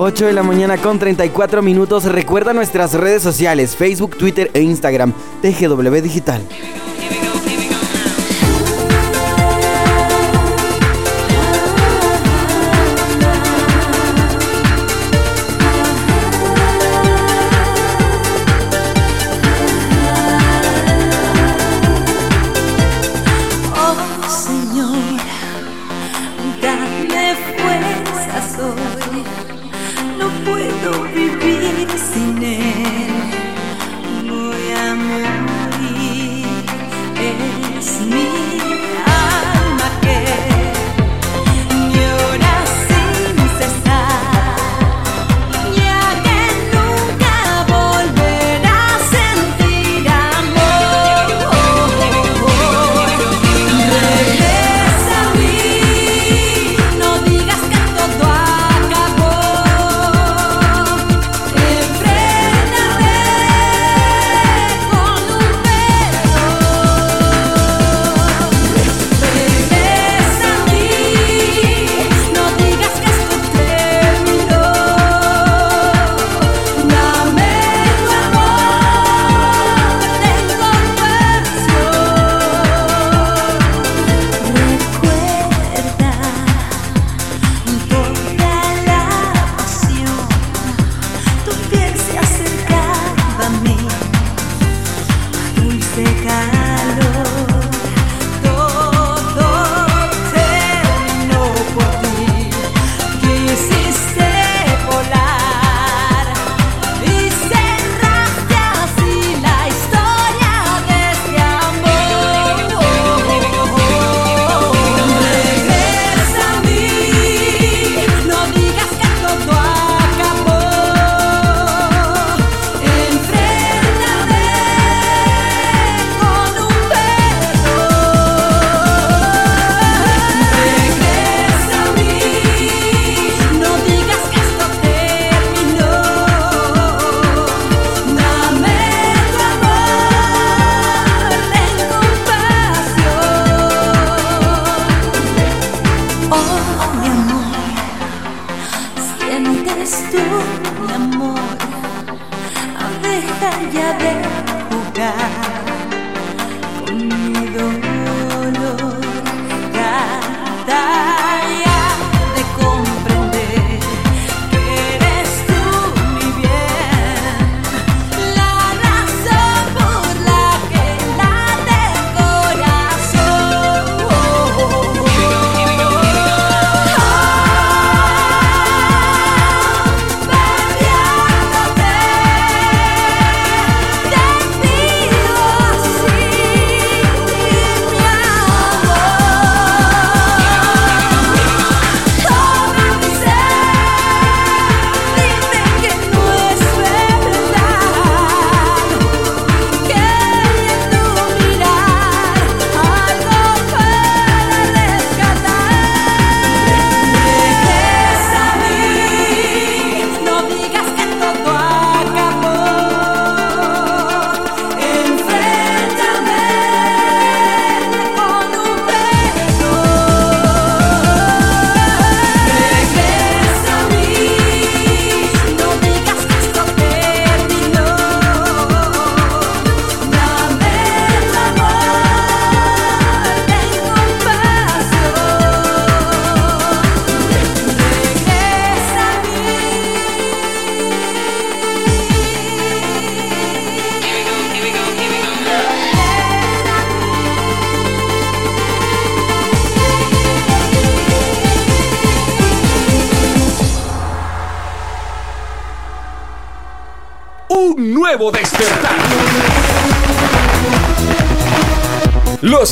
8 de la mañana con 34 minutos. Recuerda nuestras redes sociales, Facebook, Twitter e Instagram, TGW Digital.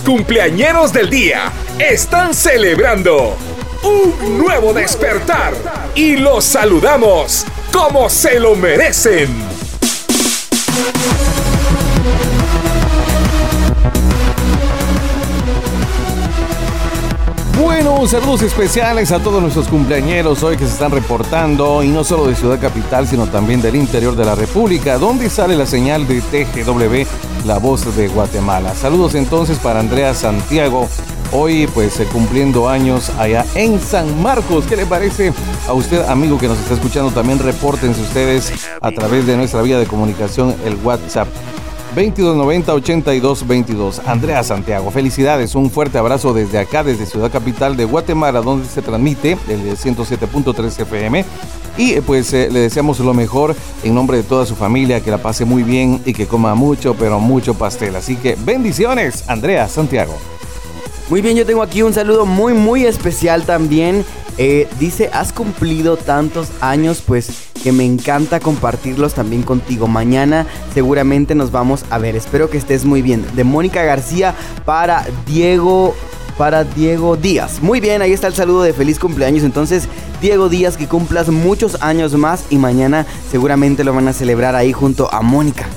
Cumpleañeros del día están celebrando un nuevo despertar y los saludamos como se lo merecen. Bueno, saludos especiales a todos nuestros cumpleañeros hoy que se están reportando y no solo de Ciudad Capital, sino también del interior de la República, donde sale la señal de TGW, la voz de Guatemala. Saludos entonces para Andrea Santiago, hoy pues eh, cumpliendo años allá en San Marcos. ¿Qué le parece a usted, amigo que nos está escuchando? También repórtense ustedes a través de nuestra vía de comunicación, el WhatsApp. 2290-8222. Andrea Santiago, felicidades. Un fuerte abrazo desde acá, desde Ciudad Capital de Guatemala, donde se transmite el 107.3 FM. Y eh, pues eh, le deseamos lo mejor en nombre de toda su familia, que la pase muy bien y que coma mucho, pero mucho pastel. Así que bendiciones, Andrea Santiago. Muy bien, yo tengo aquí un saludo muy, muy especial también. Eh, dice, has cumplido tantos años, pues que me encanta compartirlos también contigo. Mañana seguramente nos vamos a ver. Espero que estés muy bien. De Mónica García para Diego. Para Diego Díaz. Muy bien, ahí está el saludo de feliz cumpleaños. Entonces, Diego Díaz, que cumplas muchos años más y mañana seguramente lo van a celebrar ahí junto a Mónica.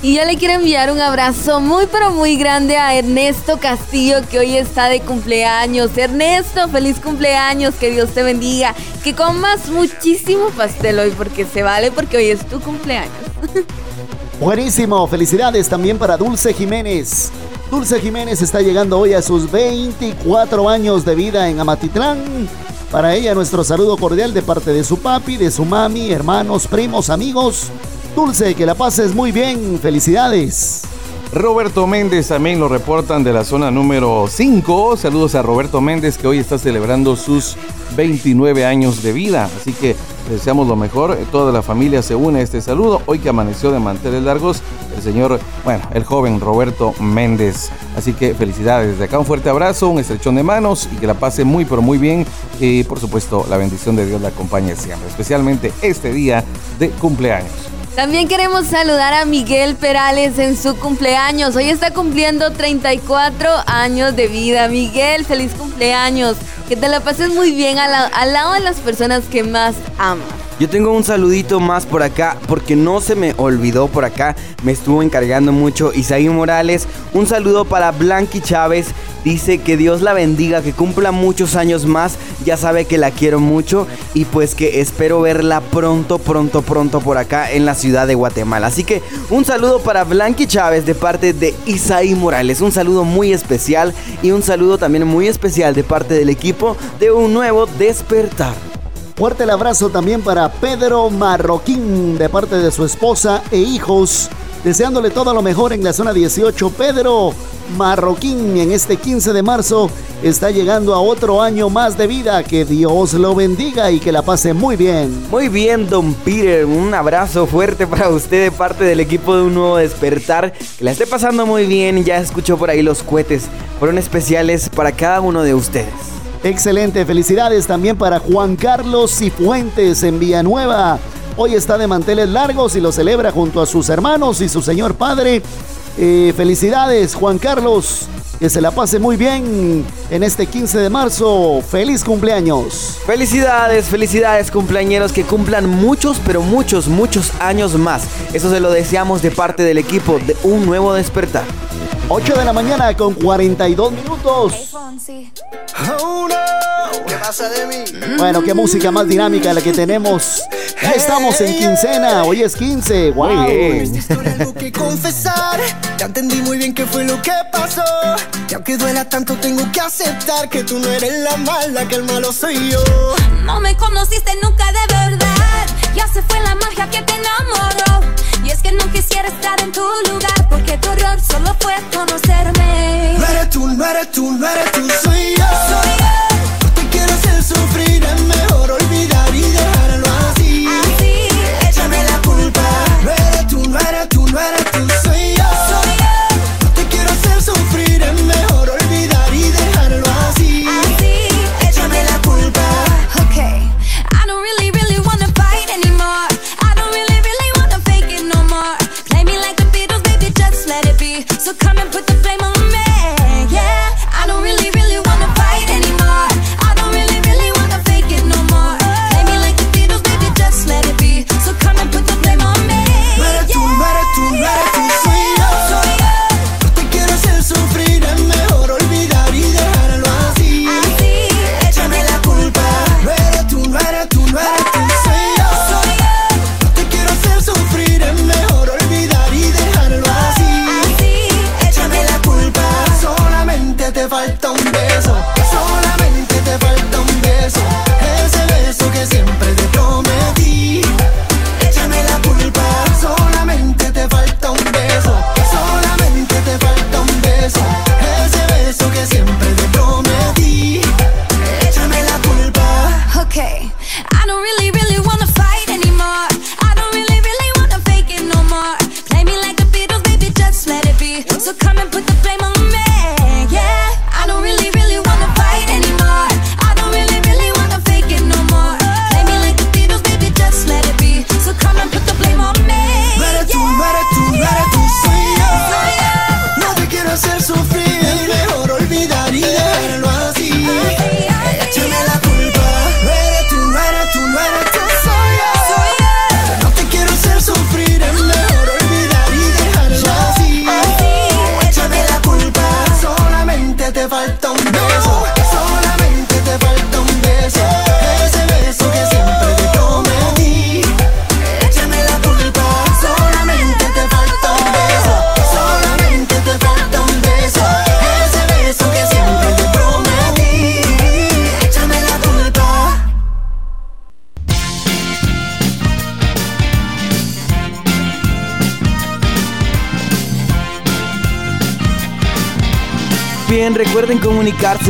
Y yo le quiero enviar un abrazo muy pero muy grande a Ernesto Castillo que hoy está de cumpleaños. Ernesto, feliz cumpleaños, que Dios te bendiga. Que comas muchísimo pastel hoy porque se vale porque hoy es tu cumpleaños. Buenísimo, felicidades también para Dulce Jiménez. Dulce Jiménez está llegando hoy a sus 24 años de vida en Amatitlán. Para ella nuestro saludo cordial de parte de su papi, de su mami, hermanos, primos, amigos. Dulce, que la pases muy bien, felicidades. Roberto Méndez también lo reportan de la zona número 5. Saludos a Roberto Méndez que hoy está celebrando sus 29 años de vida. Así que deseamos lo mejor. Toda la familia se une a este saludo. Hoy que amaneció de manteles largos, el señor, bueno, el joven Roberto Méndez. Así que felicidades. Desde acá un fuerte abrazo, un estrechón de manos y que la pase muy, pero muy bien. Y por supuesto, la bendición de Dios la acompañe siempre, especialmente este día de cumpleaños. También queremos saludar a Miguel Perales en su cumpleaños. Hoy está cumpliendo 34 años de vida. Miguel, feliz cumpleaños. Que te la pases muy bien al, al lado de las personas que más amas. Yo tengo un saludito más por acá, porque no se me olvidó por acá, me estuvo encargando mucho Isaí Morales. Un saludo para Blanqui Chávez, dice que Dios la bendiga, que cumpla muchos años más, ya sabe que la quiero mucho y pues que espero verla pronto, pronto, pronto por acá en la ciudad de Guatemala. Así que un saludo para Blanqui Chávez de parte de Isaí Morales, un saludo muy especial y un saludo también muy especial de parte del equipo de un nuevo despertar. Fuerte el abrazo también para Pedro Marroquín de parte de su esposa e hijos. deseándole todo lo mejor en la zona 18. Pedro Marroquín en este 15 de marzo está llegando a otro año más de vida. Que Dios lo bendiga y que la pase muy bien. Muy bien, don Peter. Un abrazo fuerte para usted de parte del equipo de Un Nuevo Despertar. Que la esté pasando muy bien. Ya escuchó por ahí los cohetes. Fueron especiales para cada uno de ustedes. Excelente, felicidades también para Juan Carlos Cifuentes en Villanueva. Hoy está de manteles largos y lo celebra junto a sus hermanos y su señor padre. Eh, felicidades, Juan Carlos. Que se la pase muy bien en este 15 de marzo. ¡Feliz cumpleaños! Felicidades, felicidades cumpleañeros que cumplan muchos, pero muchos, muchos años más. Eso se lo deseamos de parte del equipo de Un Nuevo Despertar. 8 de la mañana con 42 minutos. ¿Qué pasa de mí? Bueno, qué música más dinámica la que tenemos. Ya estamos en quincena, hoy es 15. ¡Wow! Muy bien. Tengo que confesar, ya entendí muy bien qué fue lo que pasó. Y aunque duela tanto, tengo que aceptar que tú no eres la mala, que el malo soy yo. No me conociste nunca de verdad. Ya se fue la magia que te enamoró. Y es que no quisiera estar en tu lugar. Porque tu error solo fue conocerme. No eres tú, no eres tú, no eres tú, soy yo. No te quiero hacer sufrir, es mejor olvidar y dejarlo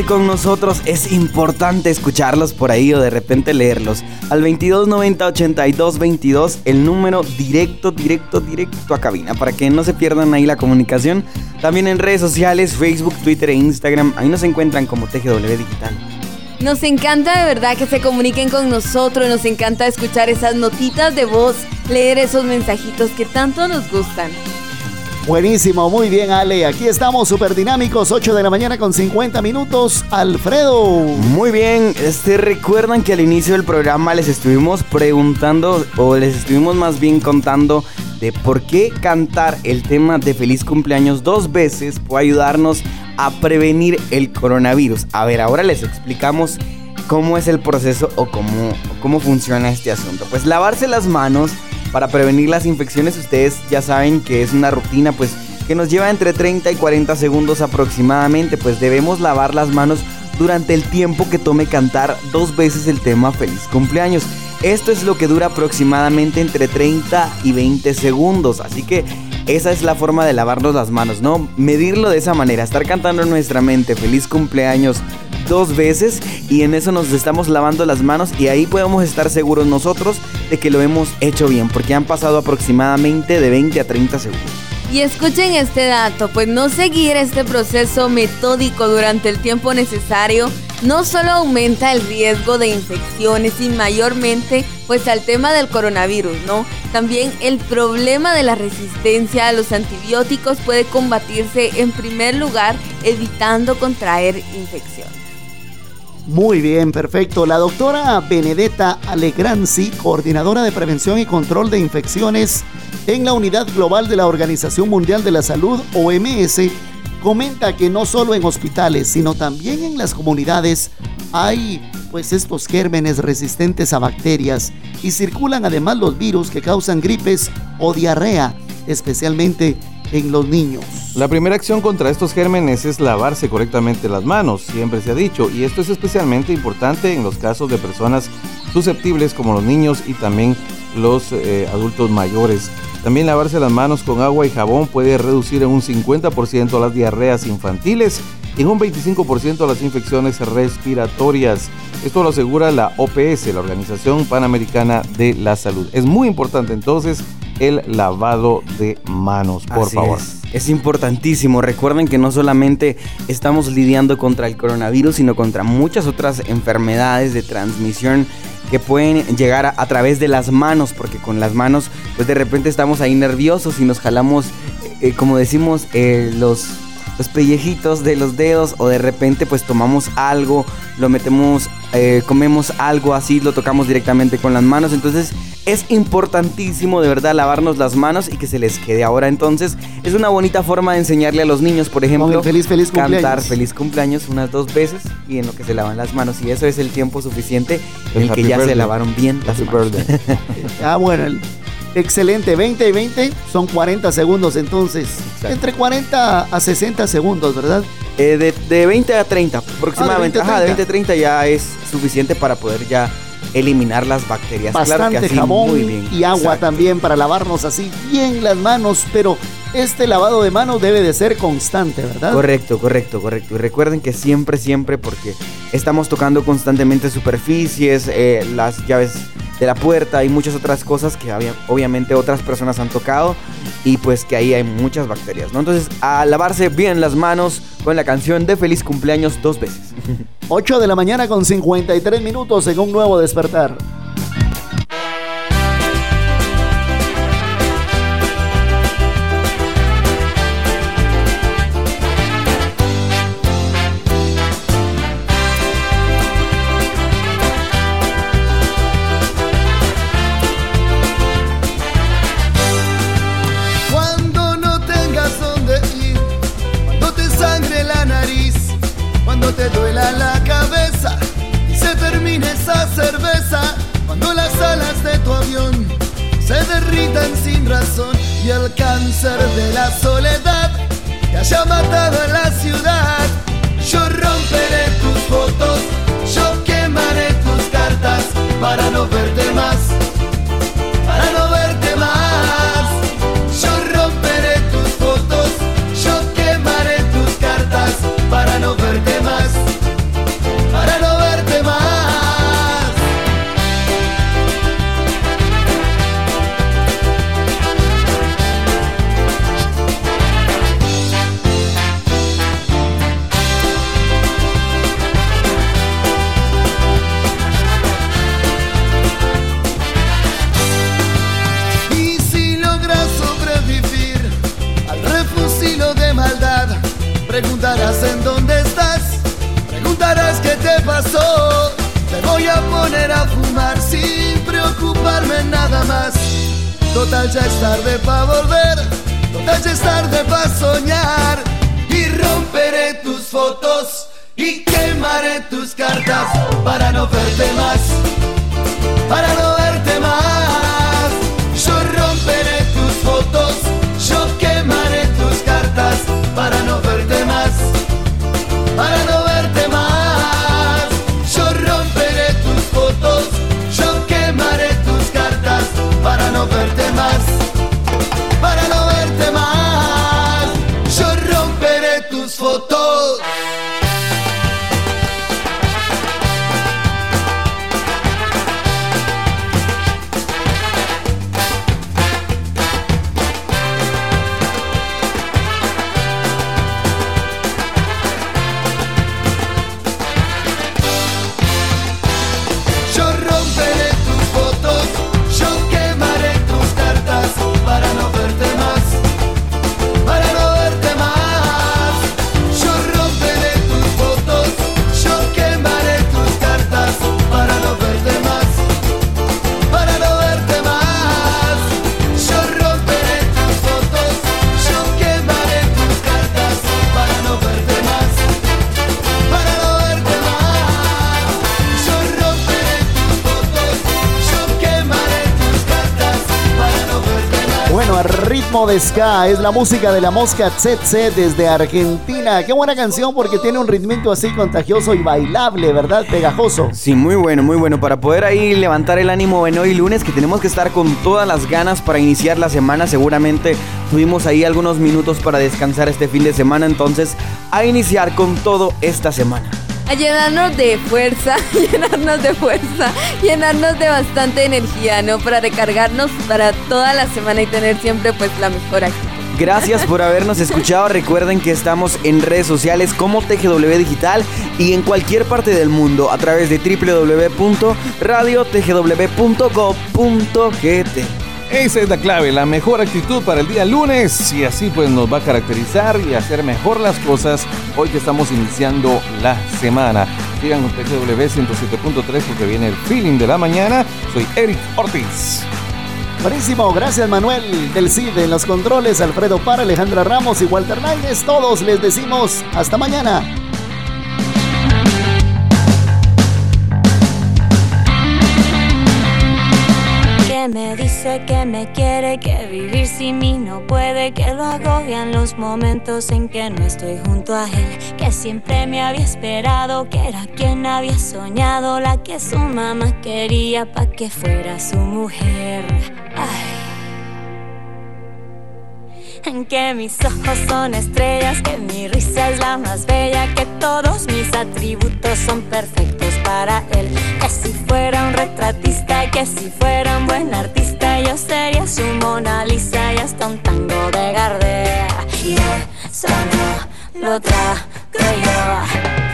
con nosotros. Es importante escucharlos por ahí o de repente leerlos. Al 2290 82 22, el número directo, directo, directo a cabina. Para que no se pierdan ahí la comunicación. También en redes sociales, Facebook, Twitter e Instagram. Ahí nos encuentran como TGW Digital. Nos encanta de verdad que se comuniquen con nosotros, nos encanta escuchar esas notitas de voz, leer esos mensajitos que tanto nos gustan. Buenísimo, muy bien Ale. Aquí estamos súper dinámicos, 8 de la mañana con 50 minutos. Alfredo. Muy bien, este, recuerdan que al inicio del programa les estuvimos preguntando o les estuvimos más bien contando de por qué cantar el tema de feliz cumpleaños dos veces puede ayudarnos a prevenir el coronavirus. A ver, ahora les explicamos cómo es el proceso o cómo, cómo funciona este asunto. Pues lavarse las manos para prevenir las infecciones, ustedes ya saben que es una rutina pues que nos lleva entre 30 y 40 segundos aproximadamente, pues debemos lavar las manos durante el tiempo que tome cantar dos veces el tema feliz cumpleaños. Esto es lo que dura aproximadamente entre 30 y 20 segundos, así que esa es la forma de lavarnos las manos, ¿no? Medirlo de esa manera, estar cantando en nuestra mente feliz cumpleaños dos veces y en eso nos estamos lavando las manos y ahí podemos estar seguros nosotros de que lo hemos hecho bien, porque han pasado aproximadamente de 20 a 30 segundos. Y escuchen este dato, pues no seguir este proceso metódico durante el tiempo necesario no solo aumenta el riesgo de infecciones y mayormente pues al tema del coronavirus, ¿no? También el problema de la resistencia a los antibióticos puede combatirse en primer lugar evitando contraer infecciones. Muy bien, perfecto. La doctora Benedetta Alegranzi, coordinadora de prevención y control de infecciones en la Unidad Global de la Organización Mundial de la Salud, OMS, comenta que no solo en hospitales, sino también en las comunidades hay pues estos gérmenes resistentes a bacterias y circulan además los virus que causan gripes o diarrea, especialmente en los niños. La primera acción contra estos gérmenes es lavarse correctamente las manos, siempre se ha dicho, y esto es especialmente importante en los casos de personas susceptibles como los niños y también los eh, adultos mayores. También lavarse las manos con agua y jabón puede reducir en un 50% las diarreas infantiles y en un 25% las infecciones respiratorias. Esto lo asegura la OPS, la Organización Panamericana de la Salud. Es muy importante entonces el lavado de manos, por Así favor. Es. Es importantísimo. Recuerden que no solamente estamos lidiando contra el coronavirus, sino contra muchas otras enfermedades de transmisión que pueden llegar a, a través de las manos, porque con las manos, pues de repente estamos ahí nerviosos y nos jalamos, eh, como decimos, eh, los los pellejitos de los dedos o de repente pues tomamos algo, lo metemos, eh, comemos algo así, lo tocamos directamente con las manos. Entonces es importantísimo de verdad lavarnos las manos y que se les quede. Ahora entonces es una bonita forma de enseñarle a los niños, por ejemplo, el feliz, feliz cantar feliz cumpleaños unas dos veces y en lo que se lavan las manos. Y eso es el tiempo suficiente en el, El que happy ya se lavaron bien las manos. Ah, bueno, el- excelente. 20 y 20 son 40 segundos entonces. Entre 40 a 60 segundos, ¿verdad? Eh, de, de 20 a 30 aproximadamente. Ah, de 20 a Ajá, de 20 30. a 30 ya es suficiente para poder ya eliminar las bacterias. claro Bastante que así, jabón muy bien. y agua Exacto. también para lavarnos así bien las manos, pero este lavado de manos debe de ser constante, ¿verdad? Correcto, correcto, correcto. Y recuerden que siempre, siempre, porque estamos tocando constantemente superficies, eh, las llaves de la puerta y muchas otras cosas que había- obviamente otras personas han tocado y pues que ahí hay muchas bacterias, ¿no? Entonces, a lavarse bien las manos con la canción de feliz cumpleaños dos veces. 8 de la mañana con 53 minutos en un nuevo despertar. Y el cáncer de la soledad te haya matado en la ciudad. Yo romperé tus fotos, yo quemaré tus cartas para no verte más, Es la música de la mosca Tsetse desde Argentina. Qué buena canción porque tiene un ritmito así contagioso y bailable, ¿verdad? Pegajoso. Sí, muy bueno, muy bueno. Para poder ahí levantar el ánimo en hoy lunes, que tenemos que estar con todas las ganas para iniciar la semana. Seguramente tuvimos ahí algunos minutos para descansar este fin de semana. Entonces, a iniciar con todo esta semana a llenarnos de fuerza, llenarnos de fuerza, llenarnos de bastante energía, ¿no? Para recargarnos para toda la semana y tener siempre pues la mejor actitud. Gracias por habernos escuchado. Recuerden que estamos en redes sociales como TGW Digital y en cualquier parte del mundo a través de www.radiotgw.go.gt. Esa es la clave, la mejor actitud para el día lunes y así pues nos va a caracterizar y hacer mejor las cosas hoy que estamos iniciando la semana. Sigan con TGW 107.3 porque viene el feeling de la mañana. Soy Eric Ortiz. Buenísimo, gracias Manuel del CID en los controles, Alfredo Para, Alejandra Ramos y Walter Náñez. Todos les decimos hasta mañana. Que me quiere, que vivir sin mí no puede, que lo agobian los momentos en que no estoy junto a él, que siempre me había esperado, que era quien había soñado, la que su mamá quería pa' que fuera su mujer. En que mis ojos son estrellas, que mi risa es la más bella, que todos mis atributos son perfectos para él. Que si fuera un retratista, que si fuera un buen artista, yo sería su Mona Lisa y hasta un tango de Gardea. Y eso no lo trago yo.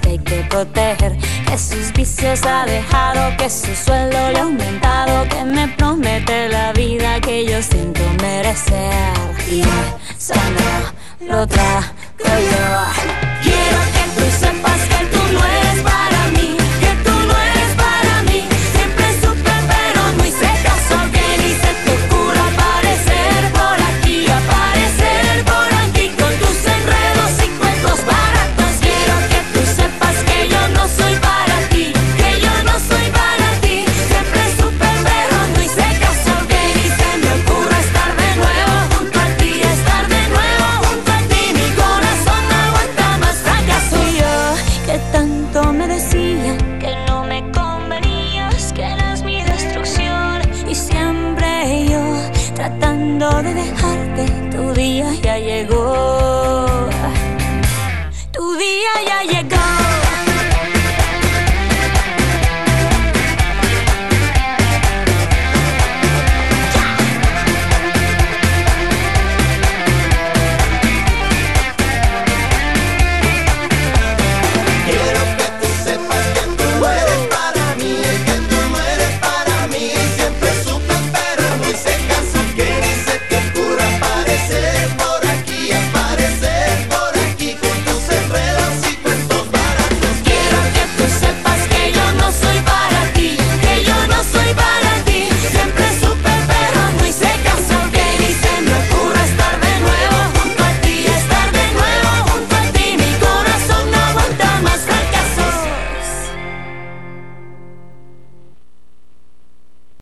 Que hay que proteger, que sus vicios ha dejado, que su sueldo le ha aumentado, que me promete la vida que yo siento merecer. Y eso no lo trago yo.